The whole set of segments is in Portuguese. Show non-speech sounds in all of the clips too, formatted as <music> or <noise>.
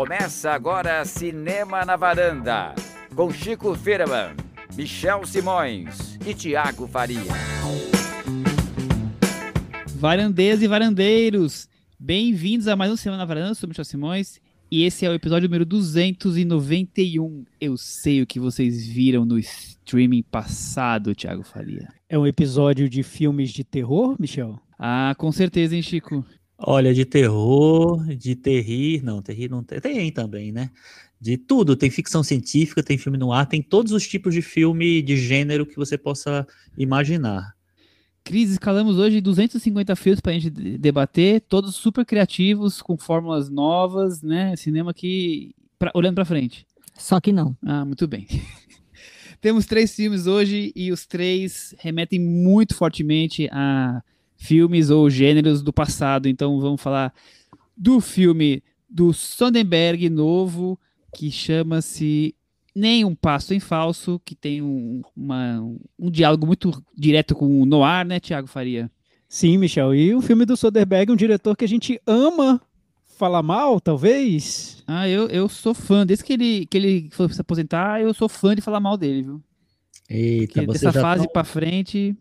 Começa agora Cinema na Varanda, com Chico Firman, Michel Simões e Tiago Faria. Varandeiras e varandeiros, bem-vindos a mais um Cinema na Varanda, eu sou Michel Simões e esse é o episódio número 291. Eu sei o que vocês viram no streaming passado, Tiago Faria. É um episódio de filmes de terror, Michel? Ah, com certeza, hein, Chico? Olha, de terror, de terrir, não, terrir não tem, tem também, né? De tudo, tem ficção científica, tem filme no ar, tem todos os tipos de filme de gênero que você possa imaginar. Cris, escalamos hoje 250 filmes para a gente debater, todos super criativos, com fórmulas novas, né? Cinema que. Pra, olhando para frente. Só que não. Ah, muito bem. <laughs> Temos três filmes hoje e os três remetem muito fortemente a filmes ou gêneros do passado. Então vamos falar do filme do Sonderberg novo, que chama-se Nem um Passo em Falso, que tem um, uma, um diálogo muito direto com o Noir, né, Tiago Faria? Sim, Michel. E o filme do Soderbergh é um diretor que a gente ama falar mal, talvez. Ah, eu, eu sou fã. Desde que ele, que ele foi se aposentar, eu sou fã de falar mal dele, viu? Eita, Porque dessa fase tão... pra frente.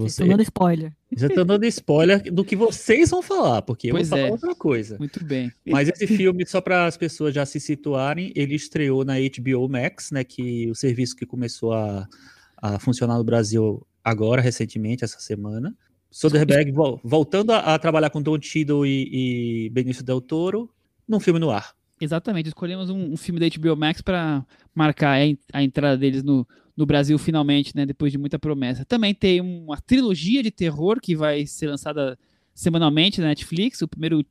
Você está dando spoiler. <laughs> Já tá dando spoiler do que vocês vão falar, porque pois eu vou falar é. outra coisa. Muito bem. Mas esse <laughs> filme, só para as pessoas já se situarem, ele estreou na HBO Max, né? Que o serviço que começou a, a funcionar no Brasil agora, recentemente, essa semana. Soderbergh voltando a, a, trabalhar com Don Cheadle e, e Benício Del Toro num filme no ar. Exatamente, escolhemos um, um filme da HBO Max para marcar a, a entrada deles no, no Brasil finalmente, né, depois de muita promessa. Também tem uma trilogia de terror que vai ser lançada semanalmente na Netflix. O primeiro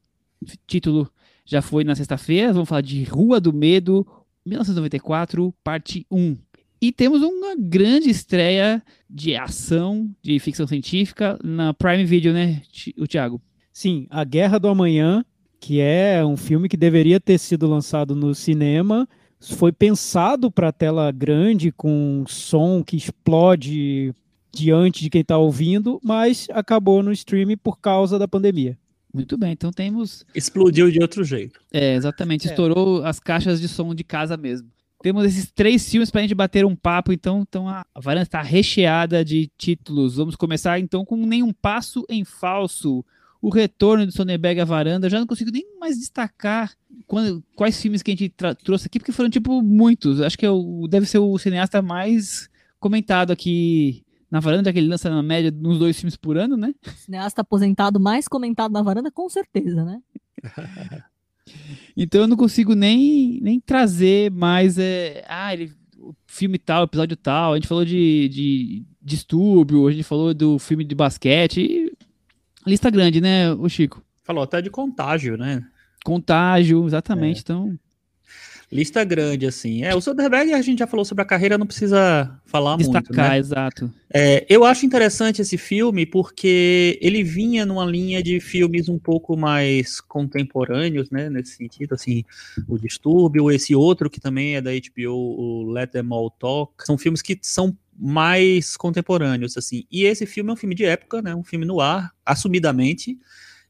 título já foi na sexta-feira. Vamos falar de Rua do Medo, 1994, parte 1. E temos uma grande estreia de ação, de ficção científica na Prime Video, né, o Thiago? Sim, A Guerra do Amanhã, que é um filme que deveria ter sido lançado no cinema, foi pensado para tela grande, com som que explode diante de quem está ouvindo, mas acabou no streaming por causa da pandemia. Muito bem, então temos. Explodiu de outro jeito. É, exatamente. Estourou é. as caixas de som de casa mesmo. Temos esses três filmes para a gente bater um papo, então, então a varanda está recheada de títulos. Vamos começar então com Nenhum Passo em Falso, o retorno do Sonneberg à varanda. Eu já não consigo nem mais destacar quando, quais filmes que a gente trouxe aqui, porque foram, tipo, muitos. Acho que é o, deve ser o cineasta mais comentado aqui na varanda, que ele lança na média uns dois filmes por ano, né? Cineasta aposentado mais comentado na varanda, com certeza, né? <laughs> então eu não consigo nem, nem trazer mais. É, ah, ele, o filme tal, episódio tal. A gente falou de, de distúrbio, a gente falou do filme de basquete. Lista grande, né, o Chico? Falou até de contágio, né? Contágio, exatamente. É. Então. Lista grande, assim. É, o Soderbergh a gente já falou sobre a carreira, não precisa falar Destacar, muito. Destacar, né? exato. É, eu acho interessante esse filme porque ele vinha numa linha de filmes um pouco mais contemporâneos, né? Nesse sentido, assim, o Distúrbio, esse outro que também é da HBO, o Let Them All Talk. São filmes que são mais contemporâneos, assim. E esse filme é um filme de época, né? Um filme no ar, assumidamente,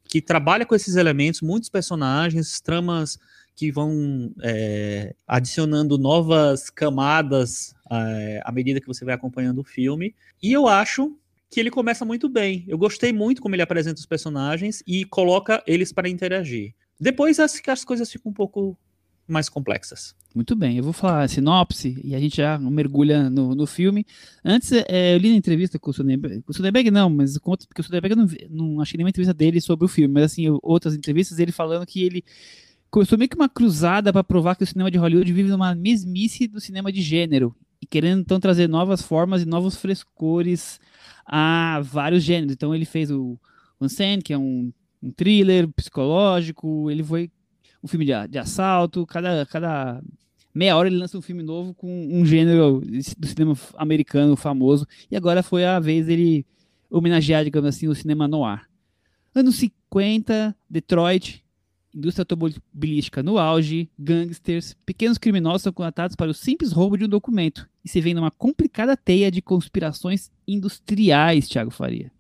que trabalha com esses elementos, muitos personagens, tramas que vão é, adicionando novas camadas é, à medida que você vai acompanhando o filme. E eu acho que ele começa muito bem. Eu gostei muito como ele apresenta os personagens e coloca eles para interagir. Depois as, as coisas ficam um pouco mais complexas. Muito bem, eu vou falar a sinopse e a gente já mergulha no, no filme. Antes, é, eu li na entrevista com o Soderbergh, com o Soderbergh não, mas outro, porque o Soderbergh não, não achei nenhuma entrevista dele sobre o filme, mas assim, outras entrevistas, ele falando que ele começou meio que uma cruzada para provar que o cinema de Hollywood vive numa mesmice do cinema de gênero e querendo então trazer novas formas e novos frescores a vários gêneros. Então ele fez o Unsane, que é um, um thriller psicológico, ele foi um filme de, de assalto, cada, cada meia hora ele lança um filme novo com um gênero do cinema americano famoso, e agora foi a vez dele homenagear, digamos assim, o cinema noir. Anos 50, Detroit, indústria automobilística no auge, gangsters, pequenos criminosos são contratados para o simples roubo de um documento e se vê numa complicada teia de conspirações industriais, Thiago Faria.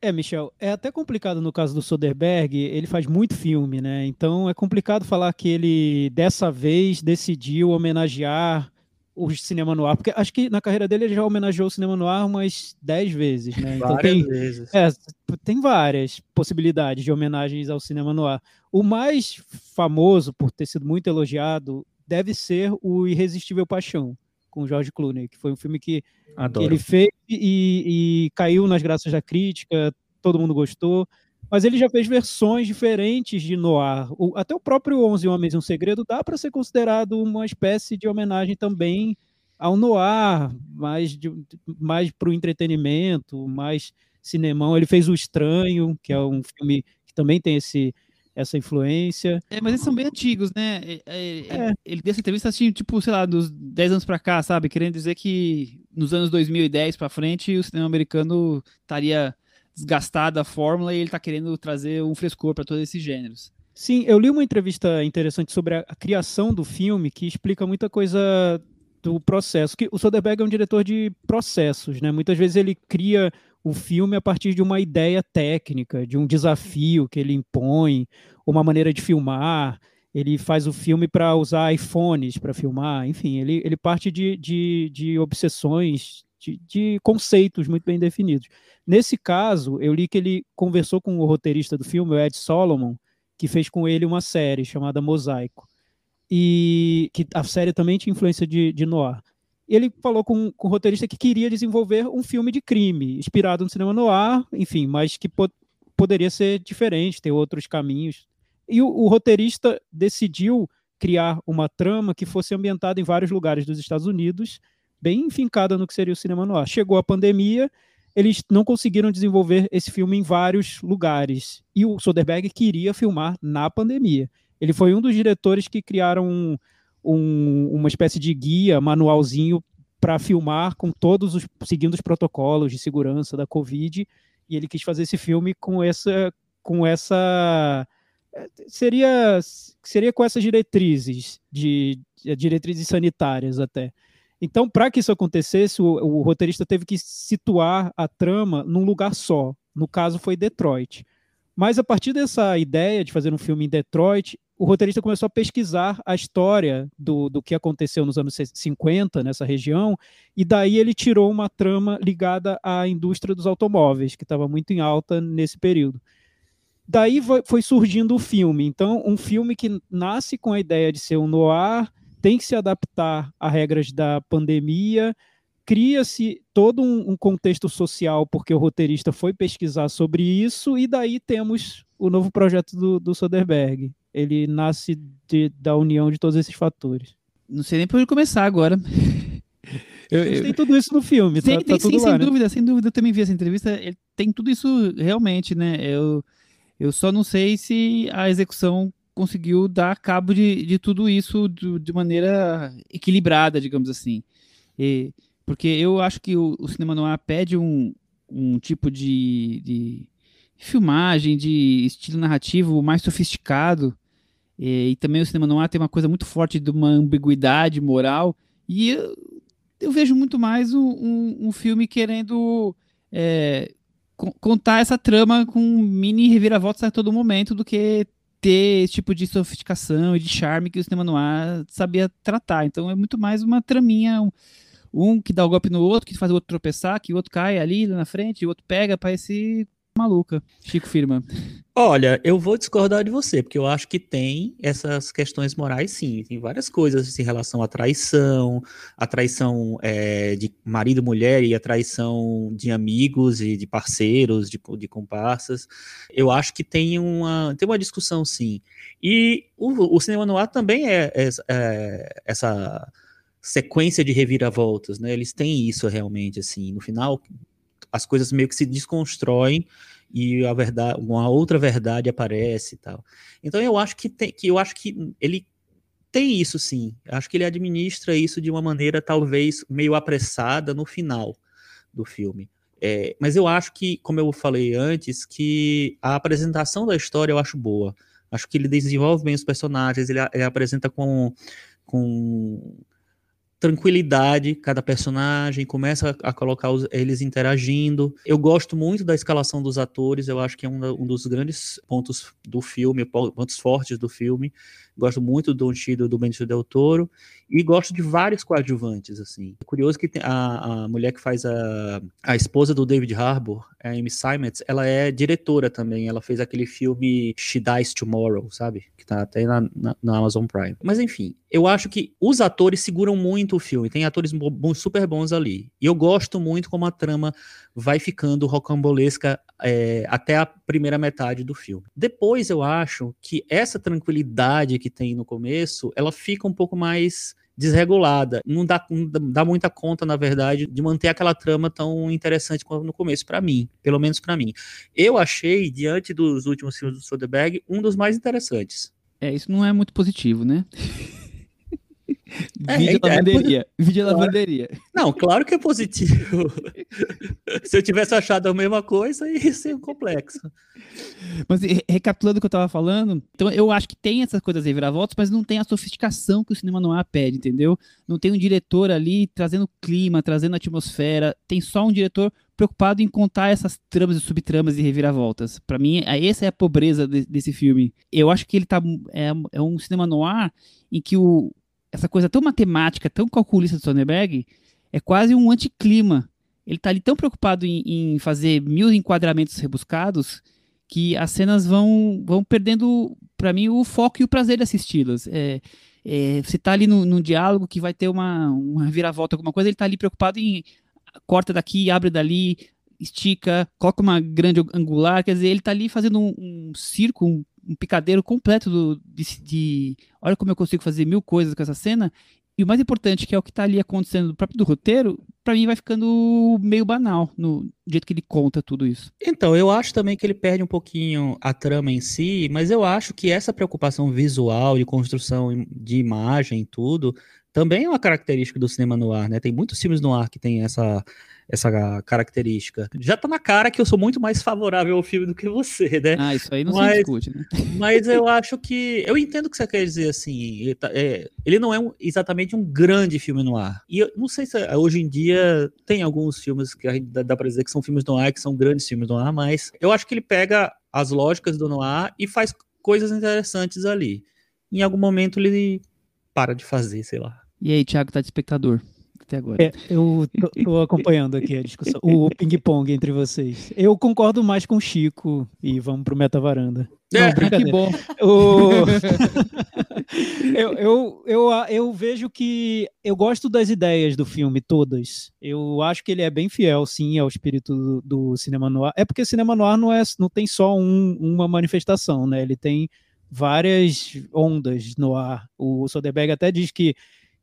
É, Michel, é até complicado no caso do Soderbergh, ele faz muito filme, né? Então é complicado falar que ele dessa vez decidiu homenagear o cinema no ar, porque acho que na carreira dele ele já homenageou o cinema no ar umas 10 vezes, né? Então várias tem, vezes. É, tem várias possibilidades de homenagens ao cinema no ar. O mais famoso, por ter sido muito elogiado, deve ser o Irresistível Paixão, com George Clooney, que foi um filme que, que ele fez e, e caiu nas graças da crítica, todo mundo gostou mas ele já fez versões diferentes de Noir. O, até o próprio Onze Homens e um Segredo dá para ser considerado uma espécie de homenagem também ao Noir, mais, mais para o entretenimento, mais cinemão. Ele fez O Estranho, que é um filme que também tem esse, essa influência. É, mas eles são bem antigos, né? É, é, é. Ele deu essa entrevista assim, tipo, sei lá, dos 10 anos para cá, sabe? Querendo dizer que nos anos 2010 para frente o cinema americano estaria desgastada a fórmula e ele está querendo trazer um frescor para todos esses gêneros. Sim, eu li uma entrevista interessante sobre a, a, criação do filme que explica muita coisa do processo. Que o Soderbergh é um diretor de processos, né? Muitas vezes ele cria o filme a partir de uma ideia técnica, de um desafio que ele impõe, uma maneira de filmar. Ele faz o filme para usar iPhones para filmar, enfim, ele, ele parte de, de, de obsessões de, de, conceitos muito bem definidos. Nesse caso, eu li que ele conversou com o roteirista do filme, o Ed Solomon, que fez com ele uma série chamada Mosaico. E que a série também tinha influência de, de noir. Ele falou com, com o roteirista que queria desenvolver um filme de crime, inspirado no cinema noir, enfim, mas que po poderia ser diferente, ter outros caminhos. E o, o roteirista decidiu criar uma trama que fosse ambientada em vários lugares dos Estados Unidos, bem fincada no que seria o cinema noir. Chegou a pandemia, eles não conseguiram desenvolver esse filme em vários lugares. E o Soderbergh queria filmar na pandemia. Ele foi um dos diretores que criaram um, um, uma espécie de guia, manualzinho para filmar com todos os seguindo os protocolos de segurança da Covid. E ele quis fazer esse filme com essa com essa seria seria com essas diretrizes de diretrizes sanitárias até. Então, para que isso acontecesse, o, o, roteirista teve que situar a trama num lugar só. No caso, foi Detroit. Mas a partir dessa ideia de fazer um filme em Detroit, o roteirista começou a pesquisar a história do, do que aconteceu nos anos 50 nessa região, e daí ele tirou uma trama ligada à indústria dos automóveis, que estava muito em alta nesse período. Daí foi surgindo o filme. Então, um filme que nasce com a ideia de ser um noir, tem que se adaptar a regras da pandemia, cria-se todo um, um, contexto social, porque o roteirista foi pesquisar sobre isso, e daí temos o novo projeto do, do Soderbergh. Ele nasce de, da união de todos esses fatores. Não sei nem por onde começar agora. <laughs> Eu, eu, tem tudo isso no filme, tá, tem, tá sim, sem né? dúvida, sem dúvida. Eu também vi essa entrevista. Ele tem tudo isso realmente, né? Eu, eu só não sei se a execução conseguiu dar cabo de, de tudo isso de, de maneira equilibrada, digamos assim. E, porque eu acho que o, o cinema noir pede um, um tipo de, de, filmagem, de estilo narrativo mais sofisticado. E, e, também o cinema noir tem uma coisa muito forte de uma ambiguidade moral. E eu, eu vejo muito mais um, um, um filme querendo é, contar essa trama com mini reviravoltas a todo momento do que ter esse tipo de sofisticação e de charme que o cinema noir sabia tratar. Então é muito mais uma traminha, um, um que dá o um golpe no outro, que faz o outro tropeçar, que o outro cai ali na frente, o outro pega, parece maluca. Chico Firma. Olha, eu vou discordar de você, porque eu acho que tem essas questões morais, sim. Tem várias coisas em relação à traição, a traição é, de marido e mulher e a traição de amigos e de parceiros, de, de comparsas. Eu acho que tem uma, tem uma discussão, sim. E o, o cinema noir também é, é, é essa sequência de reviravoltas, né? Eles têm isso realmente, assim. No final, as coisas meio que se desconstroem e a verdade, uma outra verdade aparece e tal. Então eu acho que tem, que eu acho que ele tem isso sim. Acho que ele administra isso de uma maneira talvez meio apressada no final do filme. É, mas eu acho que, como eu falei antes, que a apresentação da história eu acho boa. Acho que ele desenvolve bem os personagens, ele, ele apresenta com, com tranquilidade cada personagem, começa a, colocar os, eles interagindo. Eu gosto muito da escalação dos atores, eu acho que é um, um dos grandes pontos do filme, pontos fortes do filme. Gosto muito do Chido do Benicio Del Toro e gosto de vários coadjuvantes, assim. É curioso que a, a mulher que faz a, a esposa do David Harbour, a Amy Simons, ela é diretora também. Ela fez aquele filme She Dies Tomorrow, sabe? Que tá até na, na, na Amazon Prime. Mas enfim, eu acho que os atores seguram muito o filme. Tem atores super bons ali. E eu gosto muito como a trama vai ficando rocambolesca é, até a primeira metade do filme. Depois eu acho que essa tranquilidade que tem no começo, ela fica um pouco mais desregulada. Não dá, não dá muita conta, na verdade, de manter aquela trama tão interessante como no começo, para mim, pelo menos para mim. Eu achei, diante dos últimos filmes do Soderbergh, um dos mais interessantes. É, isso não é muito positivo, né? <laughs> É, Vídeo é, lavanderia. É, Vídeo claro. lavanderia. Não, claro que é positivo. Se eu tivesse achado a mesma coisa, ia ser complexo. Mas recapitulando o que eu tava falando, então eu acho que tem essas coisas reviravoltas, mas não tem a sofisticação que o cinema noir pede, entendeu? Não tem um diretor ali trazendo clima, trazendo atmosfera. Tem só um diretor preocupado em contar essas tramas e subtramas e reviravoltas. Para mim, essa é a pobreza de, desse filme. Eu acho que ele tá é, é um cinema noir em que o, essa coisa tão matemática, tão calculista do Soderbergh, é quase um anticlima. Ele está ali tão preocupado em, em, fazer mil enquadramentos rebuscados que as cenas vão, vão perdendo, para mim, o foco e o prazer de assisti-las. É, é, você está ali num, diálogo que vai ter uma, uma reviravolta, alguma coisa, ele está ali preocupado em corta daqui, abre dali, estica, coloca uma grande angular, quer dizer, ele está ali fazendo um, um circo, um, um picadeiro completo do, de, de, olha como eu consigo fazer mil coisas com essa cena. E o mais importante, que é o que está ali acontecendo do próprio do roteiro, para mim vai ficando meio banal no jeito que ele conta tudo isso. Então, eu acho também que ele perde um pouquinho a trama em si, mas eu acho que essa preocupação visual, de construção de imagem e tudo, também é uma característica do cinema no ar, né? Tem muitos filmes no ar que tem essa essa característica. Já tá na cara que eu sou muito mais favorável ao filme do que você, né? Ah, isso aí não mas, se discute, né? <laughs> Mas eu acho que. Eu entendo o que você quer dizer, assim. Ele, tá, é, ele não é um, exatamente um grande filme no ar. E eu não sei se hoje em dia tem alguns filmes que a gente dá, dá pra dizer que são filmes no ar, que são grandes filmes no ar, mas eu acho que ele pega as lógicas do noir e faz coisas interessantes ali. Em algum momento ele para de fazer, sei lá. E aí, Thiago, tá de espectador? Até agora. É, eu tô, acompanhando aqui a discussão, o ping-pong entre vocês. Eu concordo mais com o Chico e vamos pro Meta Varanda. Não, é, que bom. O... <laughs> eu, eu, eu, eu vejo que eu gosto das ideias do filme, todas. Eu acho que ele é bem fiel, sim, ao espírito do, do cinema noir. É porque cinema noir não, é, não tem só um, uma manifestação, né? Ele tem várias ondas no ar. O Soderbergh até diz que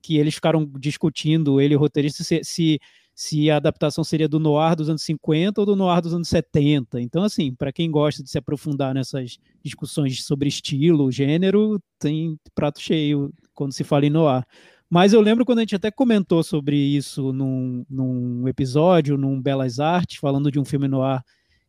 que eles ficaram discutindo, ele e o roteirista, se, se, se, a adaptação seria do noir dos anos 50 ou do noir dos anos 70. Então, assim, para quem gosta de se aprofundar nessas discussões sobre estilo, gênero, tem prato cheio quando se fala em noir. Mas eu lembro quando a gente até comentou sobre isso num, num episódio, num Belas Artes, falando de um filme noir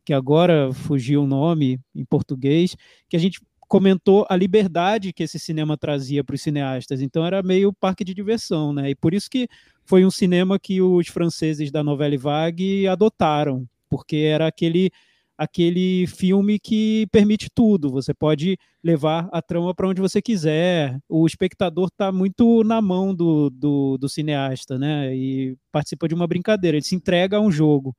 que agora fugiu o nome em português, que a gente comentou a liberdade que esse cinema trazia para os cineastas. Então era meio parque de diversão, né? E por isso que foi um cinema que os franceses da Novelle Vague adotaram, porque era aquele aquele filme que permite tudo. Você pode levar a trama para onde você quiser. O espectador está muito na mão do, do, do, cineasta, né? E participa de uma brincadeira. Ele se entrega a um jogo.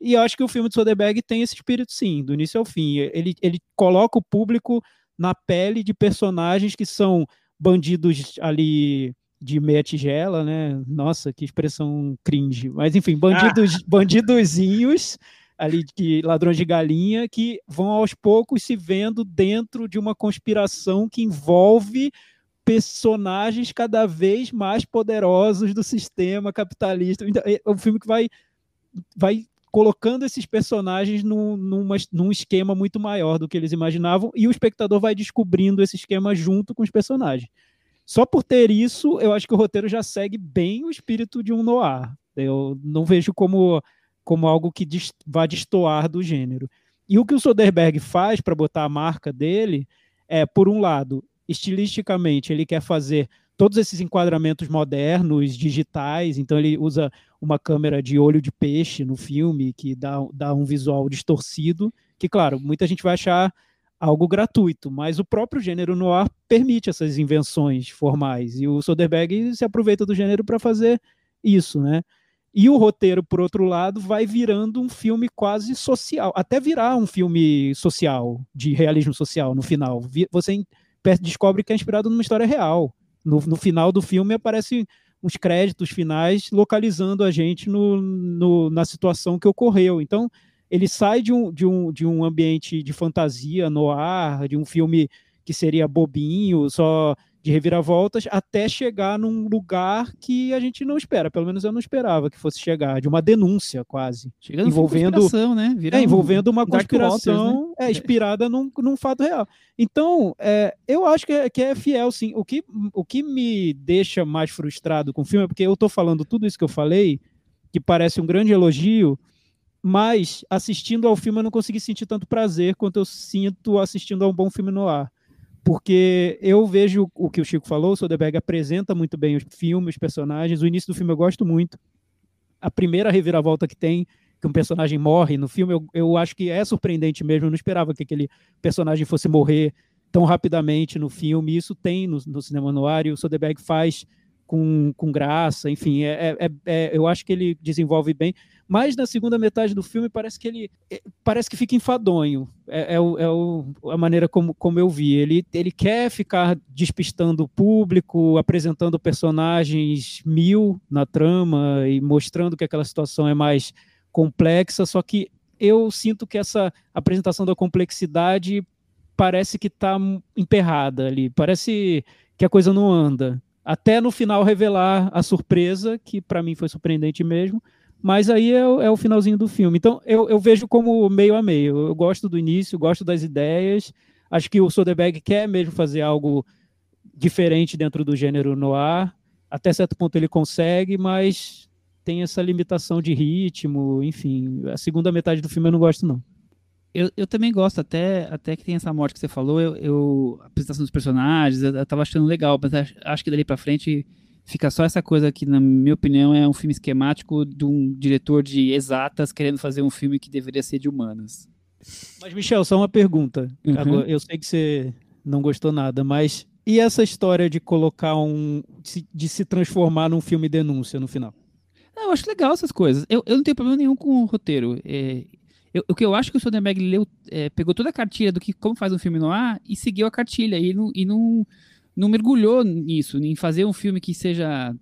E eu acho que o filme de Soderbergh tem esse espírito, sim, do início ao fim. Ele, ele coloca o público na pele de personagens que são bandidos ali de meia tigela, né? Nossa, que expressão cringe. Mas enfim, bandidos, ah. bandidozinhos ali de ladrões de galinha que vão aos poucos se vendo dentro de uma conspiração que envolve personagens cada vez mais poderosos do sistema capitalista. Então, é um filme que vai vai colocando esses personagens num, numa, num esquema muito maior do que eles imaginavam, e o espectador vai descobrindo esse esquema junto com os personagens. Só por ter isso, eu acho que o roteiro já segue bem o espírito de um noir. Eu não vejo como, como algo que vai vá destoar do gênero. E o que o Soderbergh faz para botar a marca dele é, por um lado, estilisticamente, ele quer fazer todos esses enquadramentos modernos, digitais, então ele usa uma câmera de olho de peixe no filme, que dá, dá um visual distorcido, que, claro, muita gente vai achar algo gratuito, mas o próprio gênero noir permite essas invenções formais, e o Soderbergh se aproveita do gênero para fazer isso, né? E o roteiro, por outro lado, vai virando um filme quase social, até virar um filme social, de realismo social no final. Você descobre que é inspirado numa história real. No, no final do filme aparecem os créditos finais localizando a gente no, no, na situação que ocorreu. Então, ele sai de um, de, um, de um ambiente de fantasia, no ar, de um filme que seria bobinho, só de reviravoltas até chegar num lugar que a gente não espera, pelo menos eu não esperava que fosse chegar, de uma denúncia quase. Chegando envolvendo né? é, envolvendo uma conspiração né? é, inspirada num, num fato real. Então, é, eu acho que é, que é fiel, sim. O que, o que me deixa mais frustrado com o filme é porque eu estou falando tudo isso que eu falei, que parece um grande elogio, mas assistindo ao filme eu não consegui sentir tanto prazer quanto eu sinto assistindo a um bom filme no ar porque eu vejo o que o Chico falou, o Soderbergh apresenta muito bem os filmes, os personagens. O início do filme eu gosto muito. A primeira reviravolta que tem, que um personagem morre no filme, eu, eu acho que é surpreendente mesmo. Eu não esperava que aquele personagem fosse morrer tão rapidamente no filme. Isso tem no, no cinema no ar e o Soderbergh faz com, com graça, enfim, é, é, é, eu acho que ele desenvolve bem. Mas na segunda metade do filme parece que ele é, parece que fica enfadonho. É, é, o, é o, a maneira como, como eu vi. Ele, ele quer ficar despistando o público, apresentando personagens mil na trama e mostrando que aquela situação é mais complexa, só que eu sinto que essa apresentação da complexidade parece que está emperrada ali, parece que a coisa não anda até no final revelar a surpresa, que para mim foi surpreendente mesmo, mas aí é, é, o finalzinho do filme. Então eu, eu vejo como meio a meio. Eu gosto do início, gosto das ideias, acho que o Soderbergh quer mesmo fazer algo diferente dentro do gênero noir, até certo ponto ele consegue, mas tem essa limitação de ritmo, enfim, a segunda metade do filme eu não gosto não. Eu, eu também gosto, até, até que tem essa morte que você falou, eu, eu a apresentação dos personagens, eu, eu tava achando legal, mas acho, acho que dali pra frente fica só essa coisa que, na minha opinião, é um filme esquemático de um diretor de exatas querendo fazer um filme que deveria ser de humanas. Mas, Michel, só uma pergunta. Uhum. Agora, eu sei que você não gostou nada, mas e essa história de colocar um. de se transformar num filme denúncia no final? eu acho legal essas coisas. Eu, eu não tenho problema nenhum com o roteiro. É, eu, o que eu acho que o Soderbergh leu, é, pegou toda a cartilha do que como faz um filme no ar e seguiu a cartilha e não, e não, não mergulhou nisso, em fazer um filme que seja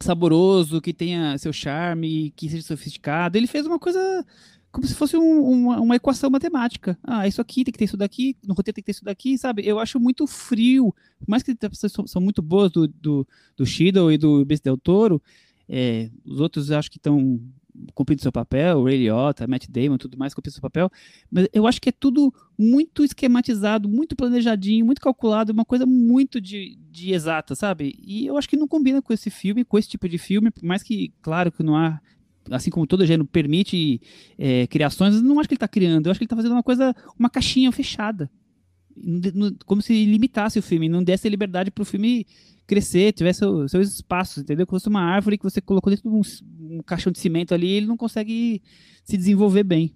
saboroso, que tenha seu charme, que seja sofisticado. Ele fez uma coisa como se fosse um, uma, uma, equação matemática. Ah, isso aqui tem que ter isso daqui, no roteiro tem que ter isso daqui, sabe? Eu acho muito frio, por mais que as são, são muito boas do, do, do Shido e do Bess Del Toro, é, os outros acho que estão cumprindo seu papel, o Ray Liotta, Matt Damon, tudo mais cumprindo seu papel, mas eu acho que é tudo muito esquematizado, muito planejadinho, muito calculado, uma coisa muito de, de exata, sabe? E eu acho que não combina com esse filme, com esse tipo de filme, por mais que, claro, que não há assim como todo gênero permite é, criações, não acho que ele está criando, eu acho que ele está fazendo uma coisa, uma caixinha fechada. Como se limitasse o filme, não desse liberdade para o filme crescer, tivesse seus, seus espaços, entendeu? Como se fosse uma árvore que você colocou dentro de um, um caixão de cimento ali, ele não consegue se desenvolver bem.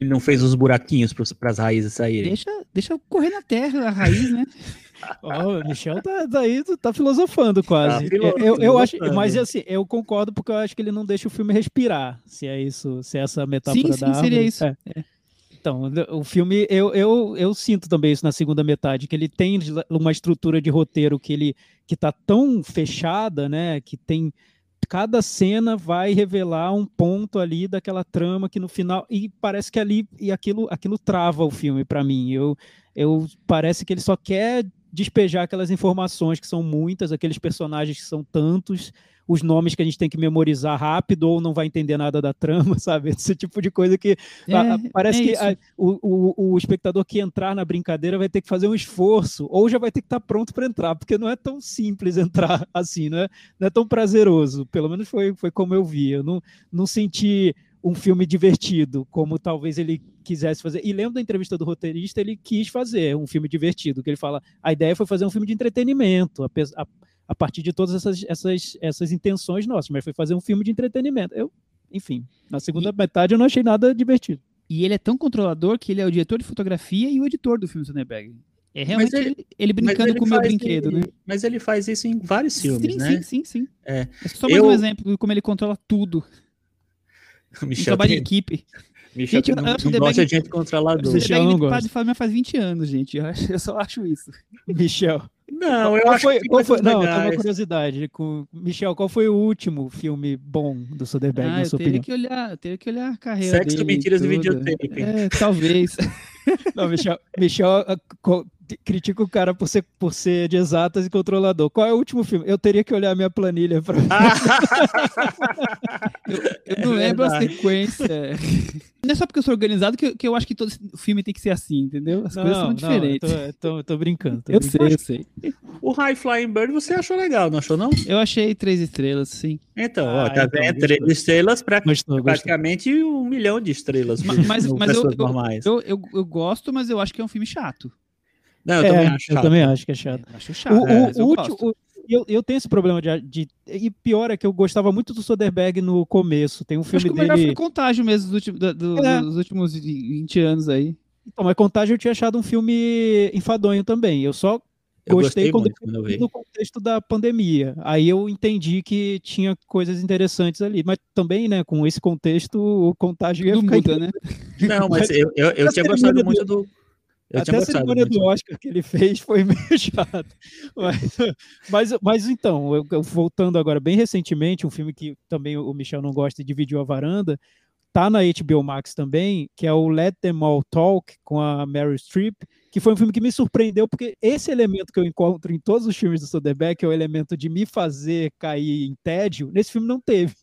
Ele não fez os buraquinhos para as raízes saírem. Deixa, deixa correr na terra a raiz, né? <laughs> oh, o Michel tá, tá aí, tá filosofando quase. Tá eu, eu acho, mas assim, eu concordo porque eu acho que ele não deixa o filme respirar, se é isso, se é essa metáfora sim, da sim, seria isso. É. É. Então, o filme, eu, eu, eu sinto também isso na segunda metade, que ele tem uma estrutura de roteiro que ele que tá tão fechada, né, que tem cada cena vai revelar um ponto ali daquela trama que no final e parece que ali e aquilo aquilo trava o filme para mim. Eu eu parece que ele só quer despejar aquelas informações que são muitas, aqueles personagens que são tantos, os nomes que a gente tem que memorizar rápido ou não vai entender nada da trama, <laughs> sabe? Esse tipo de coisa que é, a, parece é que a, o, o, o, espectador que entrar na brincadeira vai ter que fazer um esforço ou já vai ter que estar tá pronto para entrar, porque não é tão simples <laughs> entrar assim, não é, não é tão prazeroso. Pelo menos foi, foi como eu vi. Eu não, não senti um filme divertido, como talvez ele quisesse fazer. E lembro da entrevista do roteirista, ele quis fazer um filme divertido, que ele fala, a ideia foi fazer um filme de entretenimento, a, a, a partir de todas essas, essas, essas intenções nossas, mas foi fazer um filme de entretenimento. Eu, enfim, na segunda e... metade eu não achei nada divertido. E ele é tão controlador que ele é o diretor de fotografia e o editor do filme Soderbergh. É realmente ele, ele, brincando ele com o meu brinquedo, ele, né? Mas ele faz isso em vários filmes, sim, né? Sim, sim, sim. É, é só mais eu... um exemplo de como ele controla tudo. <laughs> Michel um trabalho tem... em equipe. Michel gente, não, eu não gosta de gente controlador. Michel não gosta. Faz, faz 20 anos, gente. Eu, acho, eu só acho isso. <laughs> Michel. Não, eu qual acho foi, que qual foi, Não, tem uma curiosidade. Com, Michel, qual foi o último filme bom do Soderbergh, ah, na sua opinião? Que olhar, teria que olhar a carreira Sexo, dele. Mentiras e Videotape. É, talvez. <laughs> Não, Michel, Michel critica o cara por ser, por ser de exatas e controlador. Qual é o último filme? Eu teria que olhar a minha planilha para. <laughs> eu, eu não é lembro a sequência. <laughs> Não é só porque eu sou organizado que eu, que eu acho que todo filme tem que ser assim, entendeu? As não, coisas são não, diferentes. Eu tô, tô, tô brincando. Tô eu brincando. sei, eu sei. O High Flying Bird você achou legal, não achou não? Eu achei três estrelas, sim. Então, Ah, ó, tá então, vendo? Três estrelas para Gostou, gostou. praticamente um milhão de estrelas. Mas, <laughs> mas, mas eu, eu, eu, eu, eu gosto, mas eu acho que é um filme chato. Não, eu É, também acho. eu chato. também acho que é chato. Eu acho chato. O, é, o- eu último- o- eu, eu tenho esse problema de, de- E pior é que eu gostava muito do Soderbergh no começo. Tem um Eu acho filme que o melhor foi Contágio mesmo dos últimos, da- do- É. dos últimos 20 anos aí. Então, mas Contágio eu tinha achado um filme enfadonho também. Eu só Eu gostei, gostei quando, muito quando eu vi. no contexto da pandemia. Aí eu entendi que tinha coisas interessantes ali. Mas também, né, com esse contexto, o Contágio ia Tudo ficar muda, né? Não, mas <laughs> eu, eu, eu A tinha gostado do- muito do. Eu Até a cerimônia do Oscar que ele fez foi <laughs> meio chato. Mas, mas, mas então, eu- eu voltando agora, bem recentemente, um filme que também o Michel não gosta e dividiu a varanda, tá na HBO Max também, que é o Let Them All Talk, com a Meryl Streep, que foi um filme que me surpreendeu, porque esse elemento que eu encontro em todos os filmes do Soderbergh, que é o elemento de me fazer cair em tédio, nesse filme não teve.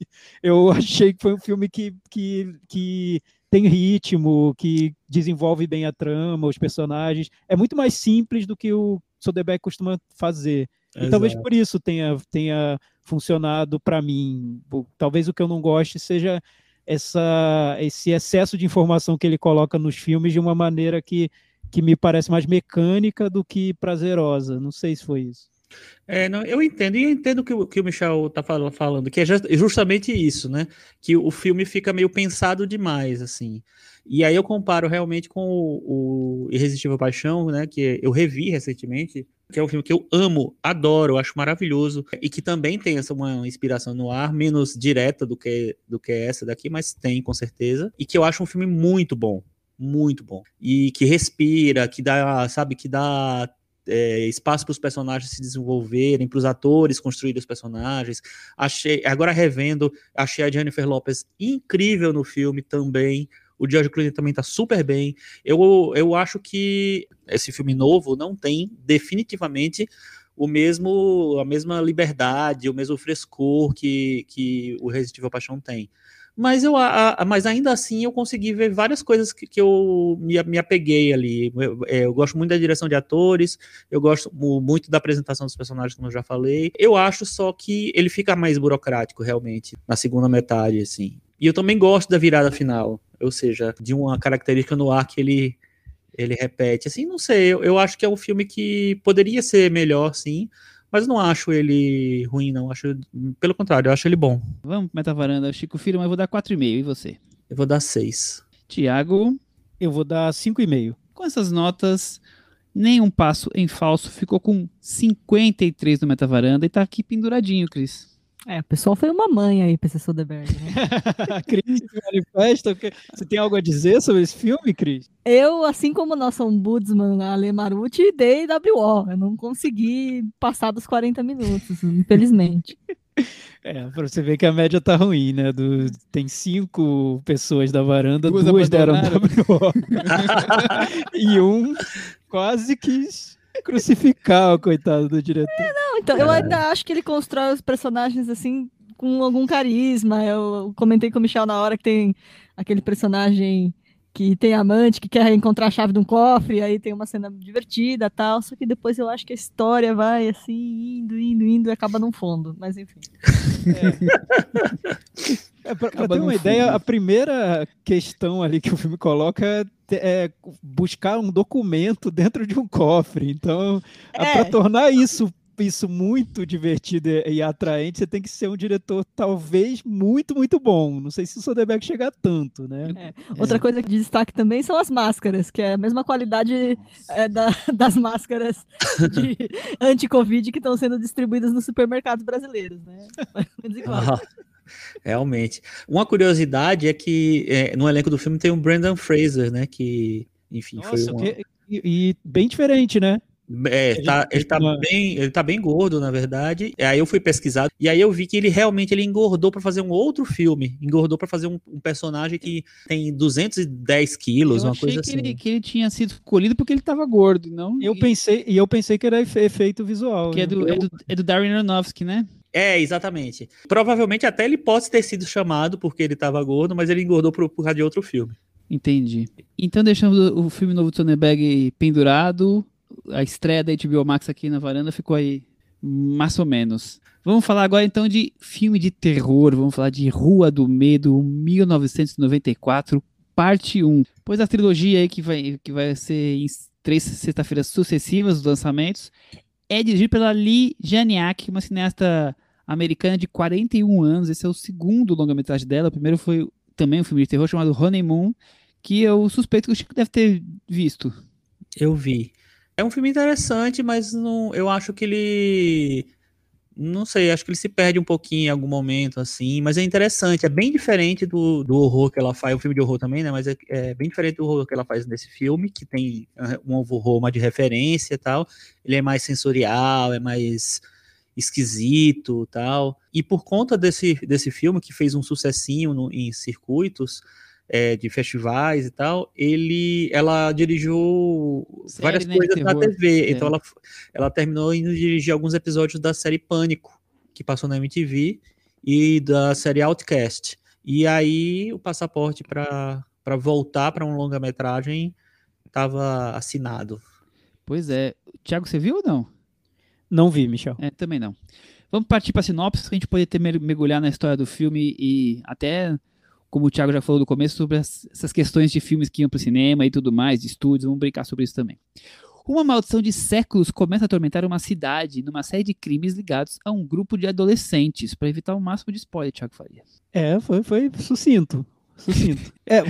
Eu <laughs> achei que foi um filme que, que, que tem ritmo, que desenvolve bem a trama, os personagens. É muito mais simples do que o Soderbergh costuma fazer. E talvez Exato. por isso tenha, tenha funcionado para mim. Talvez o que eu não goste seja essa, esse excesso de informação que ele coloca nos filmes de uma maneira que, que me parece mais mecânica do que prazerosa. Não sei se foi isso. É, não, eu entendo, e eu entendo que, o que o Michel tá fal- falando, que é just- justamente isso, né? Que o filme fica meio pensado demais, assim. E aí eu comparo realmente com o, o Irresistível Paixão, né? Que eu revi recentemente, que é um filme que eu amo, adoro, acho maravilhoso, e que também tem essa uma inspiração no ar, menos direta do que, do que essa daqui, mas tem, com certeza, e que eu acho um filme muito bom. Muito bom. E que respira, que dá, sabe, que dá é, espaço para os personagens se desenvolverem, para os atores construírem os personagens. Achei, agora revendo, achei a Jennifer Lopez incrível no filme também. O George Clooney também tá super bem. Eu, eu acho que esse filme novo não tem definitivamente o mesmo a mesma liberdade, o mesmo frescor que, que o Resistível Paixão tem. Mas, eu, a, mas ainda assim eu consegui ver várias coisas que, que eu me, me apeguei ali. Eu, é, eu gosto muito da direção de atores, eu gosto mu- muito da apresentação dos personagens, como eu já falei. Eu acho só que ele fica mais burocrático, realmente, na segunda metade, assim. E eu também gosto da virada final, ou seja, de uma característica no ar que ele, ele repete. Assim, não sei, eu, eu acho que é um filme que poderia ser melhor, sim, mas não acho ele ruim, não. Acho, pelo contrário, eu acho ele bom. Vamos, Metavaranda. Chico Filho, mas eu vou dar 4,5. E você? Eu vou dar seis. Tiago, Eu vou dar 5,5. com essas notas, nenhum passo em falso. Ficou com 53 no Metavaranda e tá aqui penduradinho, Cris. É, o pessoal foi uma mãe aí pra esse Soderbergh. Né? <laughs> Cris se manifesta. Você tem algo a dizer sobre esse filme, Cris? Eu, assim como o nosso ombudsman Ale Maruti, dei WO. Eu não consegui passar dos 40 minutos, infelizmente. <laughs> É, pra você ver que a média tá ruim, né? Do, tem cinco pessoas da varanda, Duas duas, deram. <laughs> WO. e um quase quis crucificar o coitado do diretor. Não, então, eu ainda acho que ele constrói os personagens assim com algum carisma. Eu comentei com o Michel na hora que tem aquele personagem que tem amante, que quer encontrar a chave de um cofre, aí tem uma cena divertida tal. Só que depois eu acho que a história vai assim, indo, indo, indo e acaba num fundo. Mas enfim. É, <laughs> pra, pra Acaba ter uma ideia, a primeira questão ali que o filme coloca é, é buscar um documento dentro de um cofre. Então, É. para tornar isso isso muito divertido e, e atraente, você tem que ser um diretor talvez muito, muito bom. Não sei se o Soderbergh chega a tanto, né? Outra coisa de destaque também são as máscaras, que é a mesma qualidade é, da- <laughs> das máscaras de <laughs> anti-Covid que estão sendo distribuídas nos supermercados brasileiros, né? <laughs> Menos igual. Realmente. Uma curiosidade é que é, no elenco do filme tem o Brandon Fraser, né? Que, enfim, foi Nossa, uma... que- e, e bem diferente, né? É, tá- ele, tá bem, ele tá bem gordo, na verdade. Aí eu fui pesquisar e aí eu vi que ele realmente ele engordou pra fazer um outro filme. Engordou pra fazer um, um personagem que tem 210 quilos, Eu uma achei coisa que, assim. ele, que ele tinha sido escolhido porque ele tava gordo, não? Eu e- pensei, e eu pensei que era efe- efeito visual. Que é né? do, é, Eu- do, é do Darren Aronofsky, né? É, exatamente. Provavelmente até ele pode ter sido chamado porque ele tava gordo, mas ele engordou por, causa de outro filme. Entendi. Então deixamos o filme novo do Sonnenberg pendurado. A estreia da HBO Max aqui na varanda ficou aí mais ou menos. Vamos falar agora então de filme de terror. Vamos falar de Rua do Medo, 1994, parte 1. Pois a trilogia aí que vai, que vai ser em três sexta-feiras sucessivas, os lançamentos, é dirigido pela Lee Janiak, uma cineasta americana de 41 anos. Esse é o segundo longa-metragem dela. O primeiro foi também um filme de terror chamado Honeymoon, que eu suspeito que o Chico deve ter visto. Eu vi. É um filme interessante, mas não, eu acho que ele. Não sei, acho que ele se perde um pouquinho em algum momento, assim, mas é interessante, é bem diferente do, do horror que ela faz, um filme de horror também, né? Mas é, é bem diferente do horror que ela faz nesse filme, que tem eh, um horror mais de referência e tal. Ele é mais sensorial, é mais esquisito tal. E por conta desse, desse filme, que fez um sucessinho no- em circuitos é, de festivais e tal, ele, ela dirigiu Série, várias né, coisas na. TV. Então É. ela, ela terminou indo dirigir alguns episódios da série Pânico, que passou na MTV, e da série Outcast. E aí o passaporte para voltar para um longa-metragem estava assinado. Pois é. Tiago, você viu ou não? Não vi, Michel. É, também não. Vamos partir para a sinopse, para a gente poder ter, mer- mergulhar na história do filme e até, como o Thiago já falou no começo, sobre as- essas questões de filmes que iam para o cinema e tudo mais, de estúdios, vamos brincar sobre isso também. Uma maldição de séculos começa a atormentar uma cidade numa série de crimes ligados a um grupo de adolescentes, para evitar o máximo de spoiler, Thiago Faria. É, foi, foi sucinto. Sucinto. <laughs> É,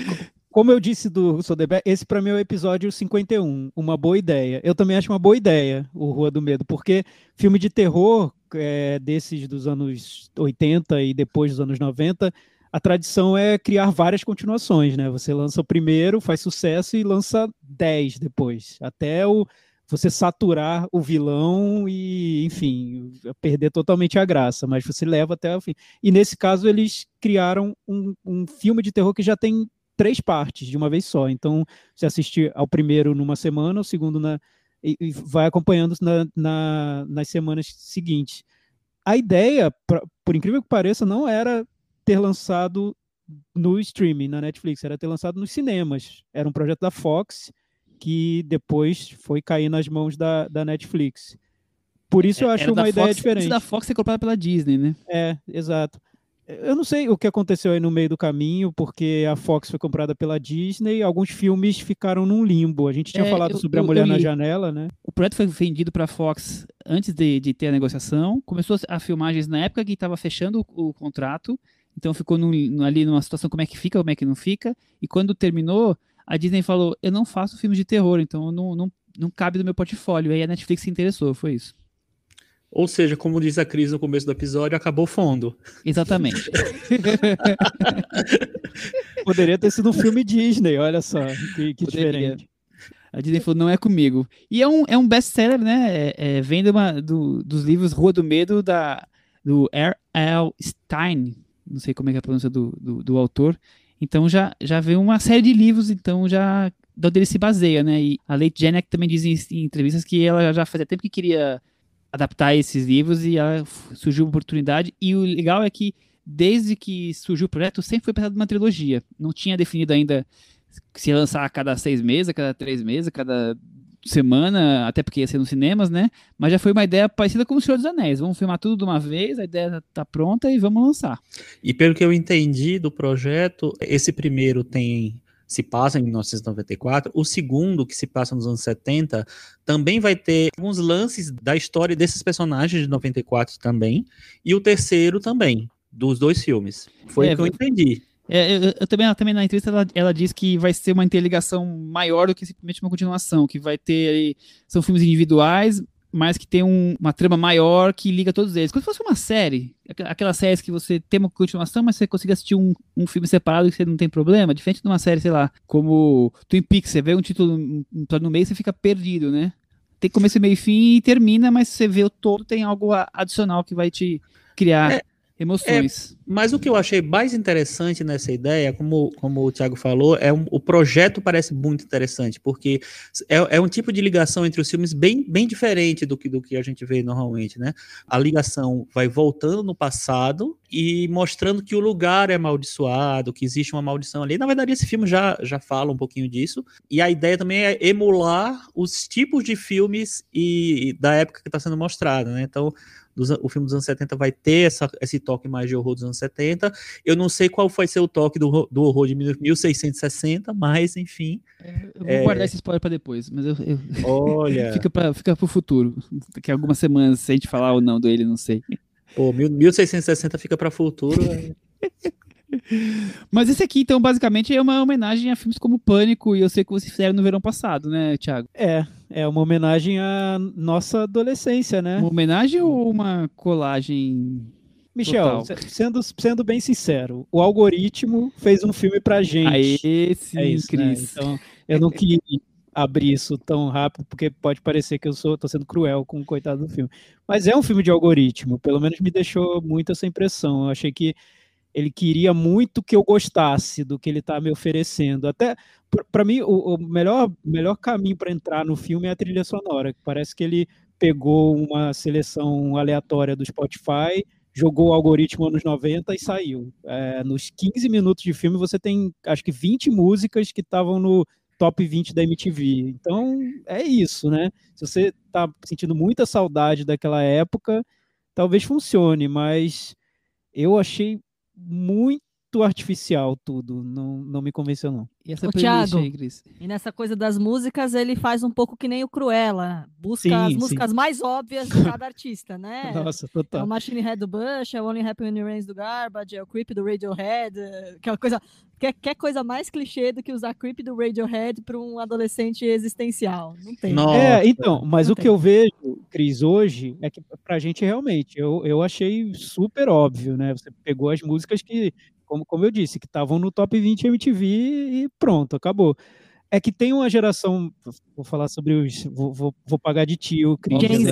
como eu disse do Soderbergh, esse para mim é o episódio 51. Uma boa ideia. Eu também acho uma boa ideia o Rua do Medo, porque filme de terror é, desses dos anos 80 e depois dos anos 90, a tradição é criar várias continuações, né? Você lança o primeiro, faz sucesso e lança 10 depois, até o você saturar o vilão e, enfim, perder totalmente a graça, mas você leva até o fim. E nesse caso, eles criaram um, um filme de terror que já tem três partes de uma vez só. Então, você assiste ao primeiro numa semana, o segundo na. E, e vai acompanhando na, na, nas semanas seguintes. A ideia, pra, por incrível que pareça, não era ter lançado no streaming, na Netflix, era ter lançado nos cinemas. Era um projeto da Fox que depois foi cair nas mãos da, da Netflix. Por isso eu Era acho uma ideia diferente. Da Fox ser comprada pela Disney, né? É, exato. Eu não sei o que aconteceu aí no meio do caminho, porque a Fox foi comprada pela Disney, alguns filmes ficaram num limbo. A gente tinha É, falado eu- sobre A eu- Mulher eu na. Janela, né? O projeto foi vendido para a Fox antes de, de ter a negociação. Começou a filmagens na época que estava fechando o, o contrato. Então ficou num- ali numa situação como é que fica, como é que não fica. E quando terminou, a Disney falou: Eu não faço filmes de terror, então não, não, não cabe no meu portfólio. Aí a Netflix se interessou, foi isso. Ou seja, como diz a Cris no começo do episódio, acabou fundo. Exatamente. <laughs> Poderia ter sido um filme Disney, olha só, que, que diferente. A Disney falou, não é comigo. E é um, é um best-seller, né? É, é, vem de uma- do- dos livros Rua do Medo, da, do R.L. Stein. Não sei como é que é a pronúncia do, do, do autor. Então já, já vem uma série de livros, então já da onde ele se baseia, né? E a Leite Janek também diz em, em entrevistas que ela já fazia tempo que queria adaptar esses livros e ela f- surgiu uma oportunidade. E o legal é que desde que surgiu o projeto, sempre foi pensado numa trilogia. Não tinha definido ainda se lançar a cada seis meses, a cada três meses, a cada semana, até porque ia ser nos cinemas, né? Mas já foi uma ideia parecida com o Senhor dos Anéis. Vamos filmar tudo de uma vez, a ideia tá pronta e vamos lançar. E pelo que eu entendi do projeto, esse primeiro tem se passa em 1994, o segundo, que se passa nos anos 70, também vai ter alguns lances da história desses personagens de 94 também, e o terceiro também, dos dois filmes. Foi É, o que eu entendi. É, eu, eu também, ela também na entrevista ela, ela diz que vai ser uma interligação maior do que simplesmente uma continuação, que vai ter aí, são filmes individuais, mas que tem um- uma trama maior que liga todos eles. Se fosse uma série, aqu- aquelas séries que você tem uma continuação, mas você consegue assistir um, um filme separado e você não tem problema, diferente de uma série, sei lá, como Twin Peaks, você vê um título um- no meio, você fica perdido, né? Tem começo, meio e fim e termina, mas você vê o todo, tem algo adicional que vai te criar É, emoções. Mas o que eu achei mais interessante nessa ideia, como, como o Thiago falou, é um, o projeto parece muito interessante, porque é, é um tipo de ligação entre os filmes bem, bem diferente do que, do que a gente vê normalmente, né? A ligação vai voltando no passado e mostrando que o lugar é amaldiçoado, que existe uma maldição ali. Na verdade, esse filme já, já fala um pouquinho disso. E a ideia também é emular os tipos de filmes e, e da época que está sendo mostrada, né? Então, dos, o filme dos anos 70 vai ter essa, esse toque mais de horror dos anos 70. Eu não sei qual vai ser o toque do, horror- do horror de 1660, mas enfim. Eu vou É. guardar esse spoiler pra depois, mas eu, eu- Olha, <laughs> fica, pra, fica pro futuro. Daqui a algumas semanas, se a gente falar ou não dele, não sei. pô, mil- 1660 fica para futuro. é. <laughs> Mas esse aqui, então, basicamente é uma homenagem a filmes como Pânico, e eu sei que vocês fizeram no verão passado, né, Thiago? É, é uma homenagem à nossa adolescência, né? Uma homenagem ou uma colagem? Michel, total. se- sendo, sendo bem sincero, o algoritmo fez um filme pra gente. Aê, sim, é isso, né? Cris. Então, eu não queria abrir isso tão rápido, porque pode parecer que eu sou, tô sendo cruel com o coitado do filme. Mas é um filme de algoritmo, pelo menos me deixou muito essa impressão. Eu achei que ele queria muito que eu gostasse do que ele está me oferecendo. Até para mim, o, o melhor, melhor caminho para entrar no filme é a trilha sonora, parece que ele pegou uma seleção aleatória do Spotify, jogou o algoritmo anos 90 e saiu. É, nos 15 minutos de filme você tem acho que 20 músicas que estavam no top 20 da MTV. Então é isso, né? Se você está sentindo muita saudade daquela época, talvez funcione, mas eu achei muito artificial tudo. Não, não me convenceu, não. E essa Ô, Thiago. aí, Cris? E nessa coisa das músicas, ele faz um pouco que nem o Cruella. Busca Sim, as sim. músicas mais óbvias de cada artista, né? <laughs> Nossa, É total. o Machine Head do Bush, é o Only Happy When It Rains do Garbage, é o Creep do Radiohead, é aquela coisa. Quer, quer coisa mais clichê do que usar Creep do Radiohead para um adolescente existencial? Não tem. Nossa. É, então, mas Não o que tem. eu vejo, Cris, hoje, é que pra gente realmente, eu, eu achei super óbvio, né? Você pegou as músicas que, como, como eu disse, que estavam no top 20 MTV e pronto, acabou. É que tem uma geração, vou falar sobre os, vou, vou, vou pagar de tio, Cris, Gen né?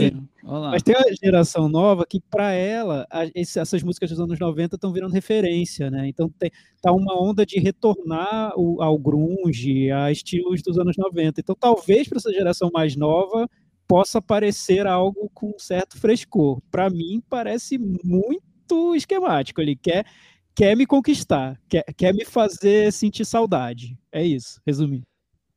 Mas tem uma geração nova que, para ela, a- esse- essas músicas dos anos 90 estão virando referência, né? Então tem, tá uma onda de retornar o- ao grunge, a estilos dos anos 90. Então talvez para essa geração mais nova possa parecer algo com um certo frescor. Para mim parece muito esquemático. Ele quer quer me conquistar, quer, quer me fazer sentir saudade. É isso, resumindo.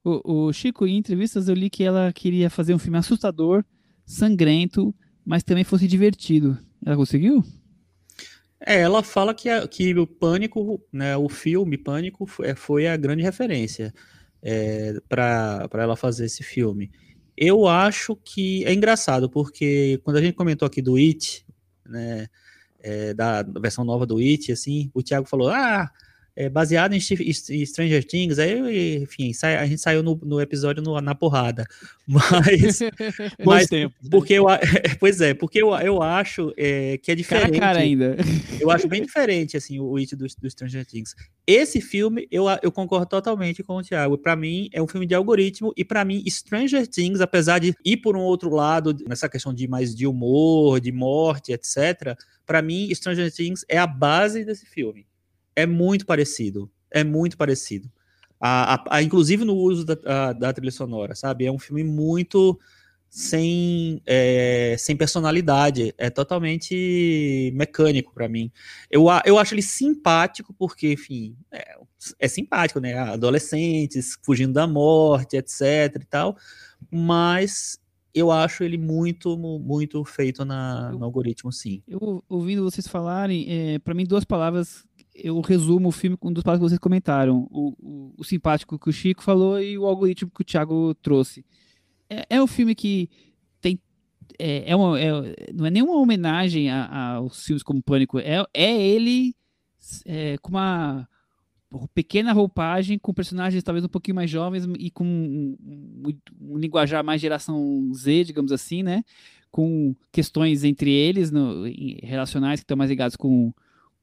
O, o Chico, em entrevistas, eu li que ela queria fazer um filme assustador, sangrento, mas também fosse divertido. Ela conseguiu? É, ela fala que, a- que o Pânico, né, o filme Pânico foi, é, foi a grande referência é, para ela fazer esse filme. Eu acho que é engraçado, porque quando a gente comentou aqui do It, né, é, da versão nova do It, assim, o Thiago falou, ah, é baseado em em Stranger Things, aí, enfim, sai- a gente saiu no, no episódio no- na porrada, <laughs> mas, <laughs> mas tempos, né? porque eu, <laughs> pois é, porque eu, eu acho é, que é Cara diferente. cara ainda. Eu acho bem diferente, assim, o It do, do Stranger Things. Esse filme, eu, eu concordo totalmente com o Thiago. Pra mim, é um filme de algoritmo. E pra mim, Stranger Things, apesar de ir por um outro lado, nessa questão de mais de humor, de morte, etc. Pra mim, Stranger Things é a base desse filme. É muito parecido. É muito parecido. A, a- a- inclusive no uso da, a- da trilha sonora, sabe? É um filme muito sem, é, sem personalidade. É totalmente mecânico para mim. Eu, eu acho ele simpático, porque, enfim, é, é, simpático, né? Adolescentes fugindo da morte, etc e tal. Mas eu acho ele muito, muito feito na, no algoritmo, sim. Eu ouvindo vocês falarem, é, para mim, duas palavras eu resumo o filme com duas palavras que vocês comentaram: o, o, o, simpático que o Chico falou e o algoritmo que o Thiago trouxe é, é um filme que tem. É, é, uma, é não é nenhuma homenagem a, a, aos filmes como Pânico, é, é ele é, com uma pequena roupagem, com personagens talvez um pouquinho mais jovens e com um, um, um linguajar mais geração Z, digamos assim, né? Com questões entre eles no, relacionais que estão mais ligados com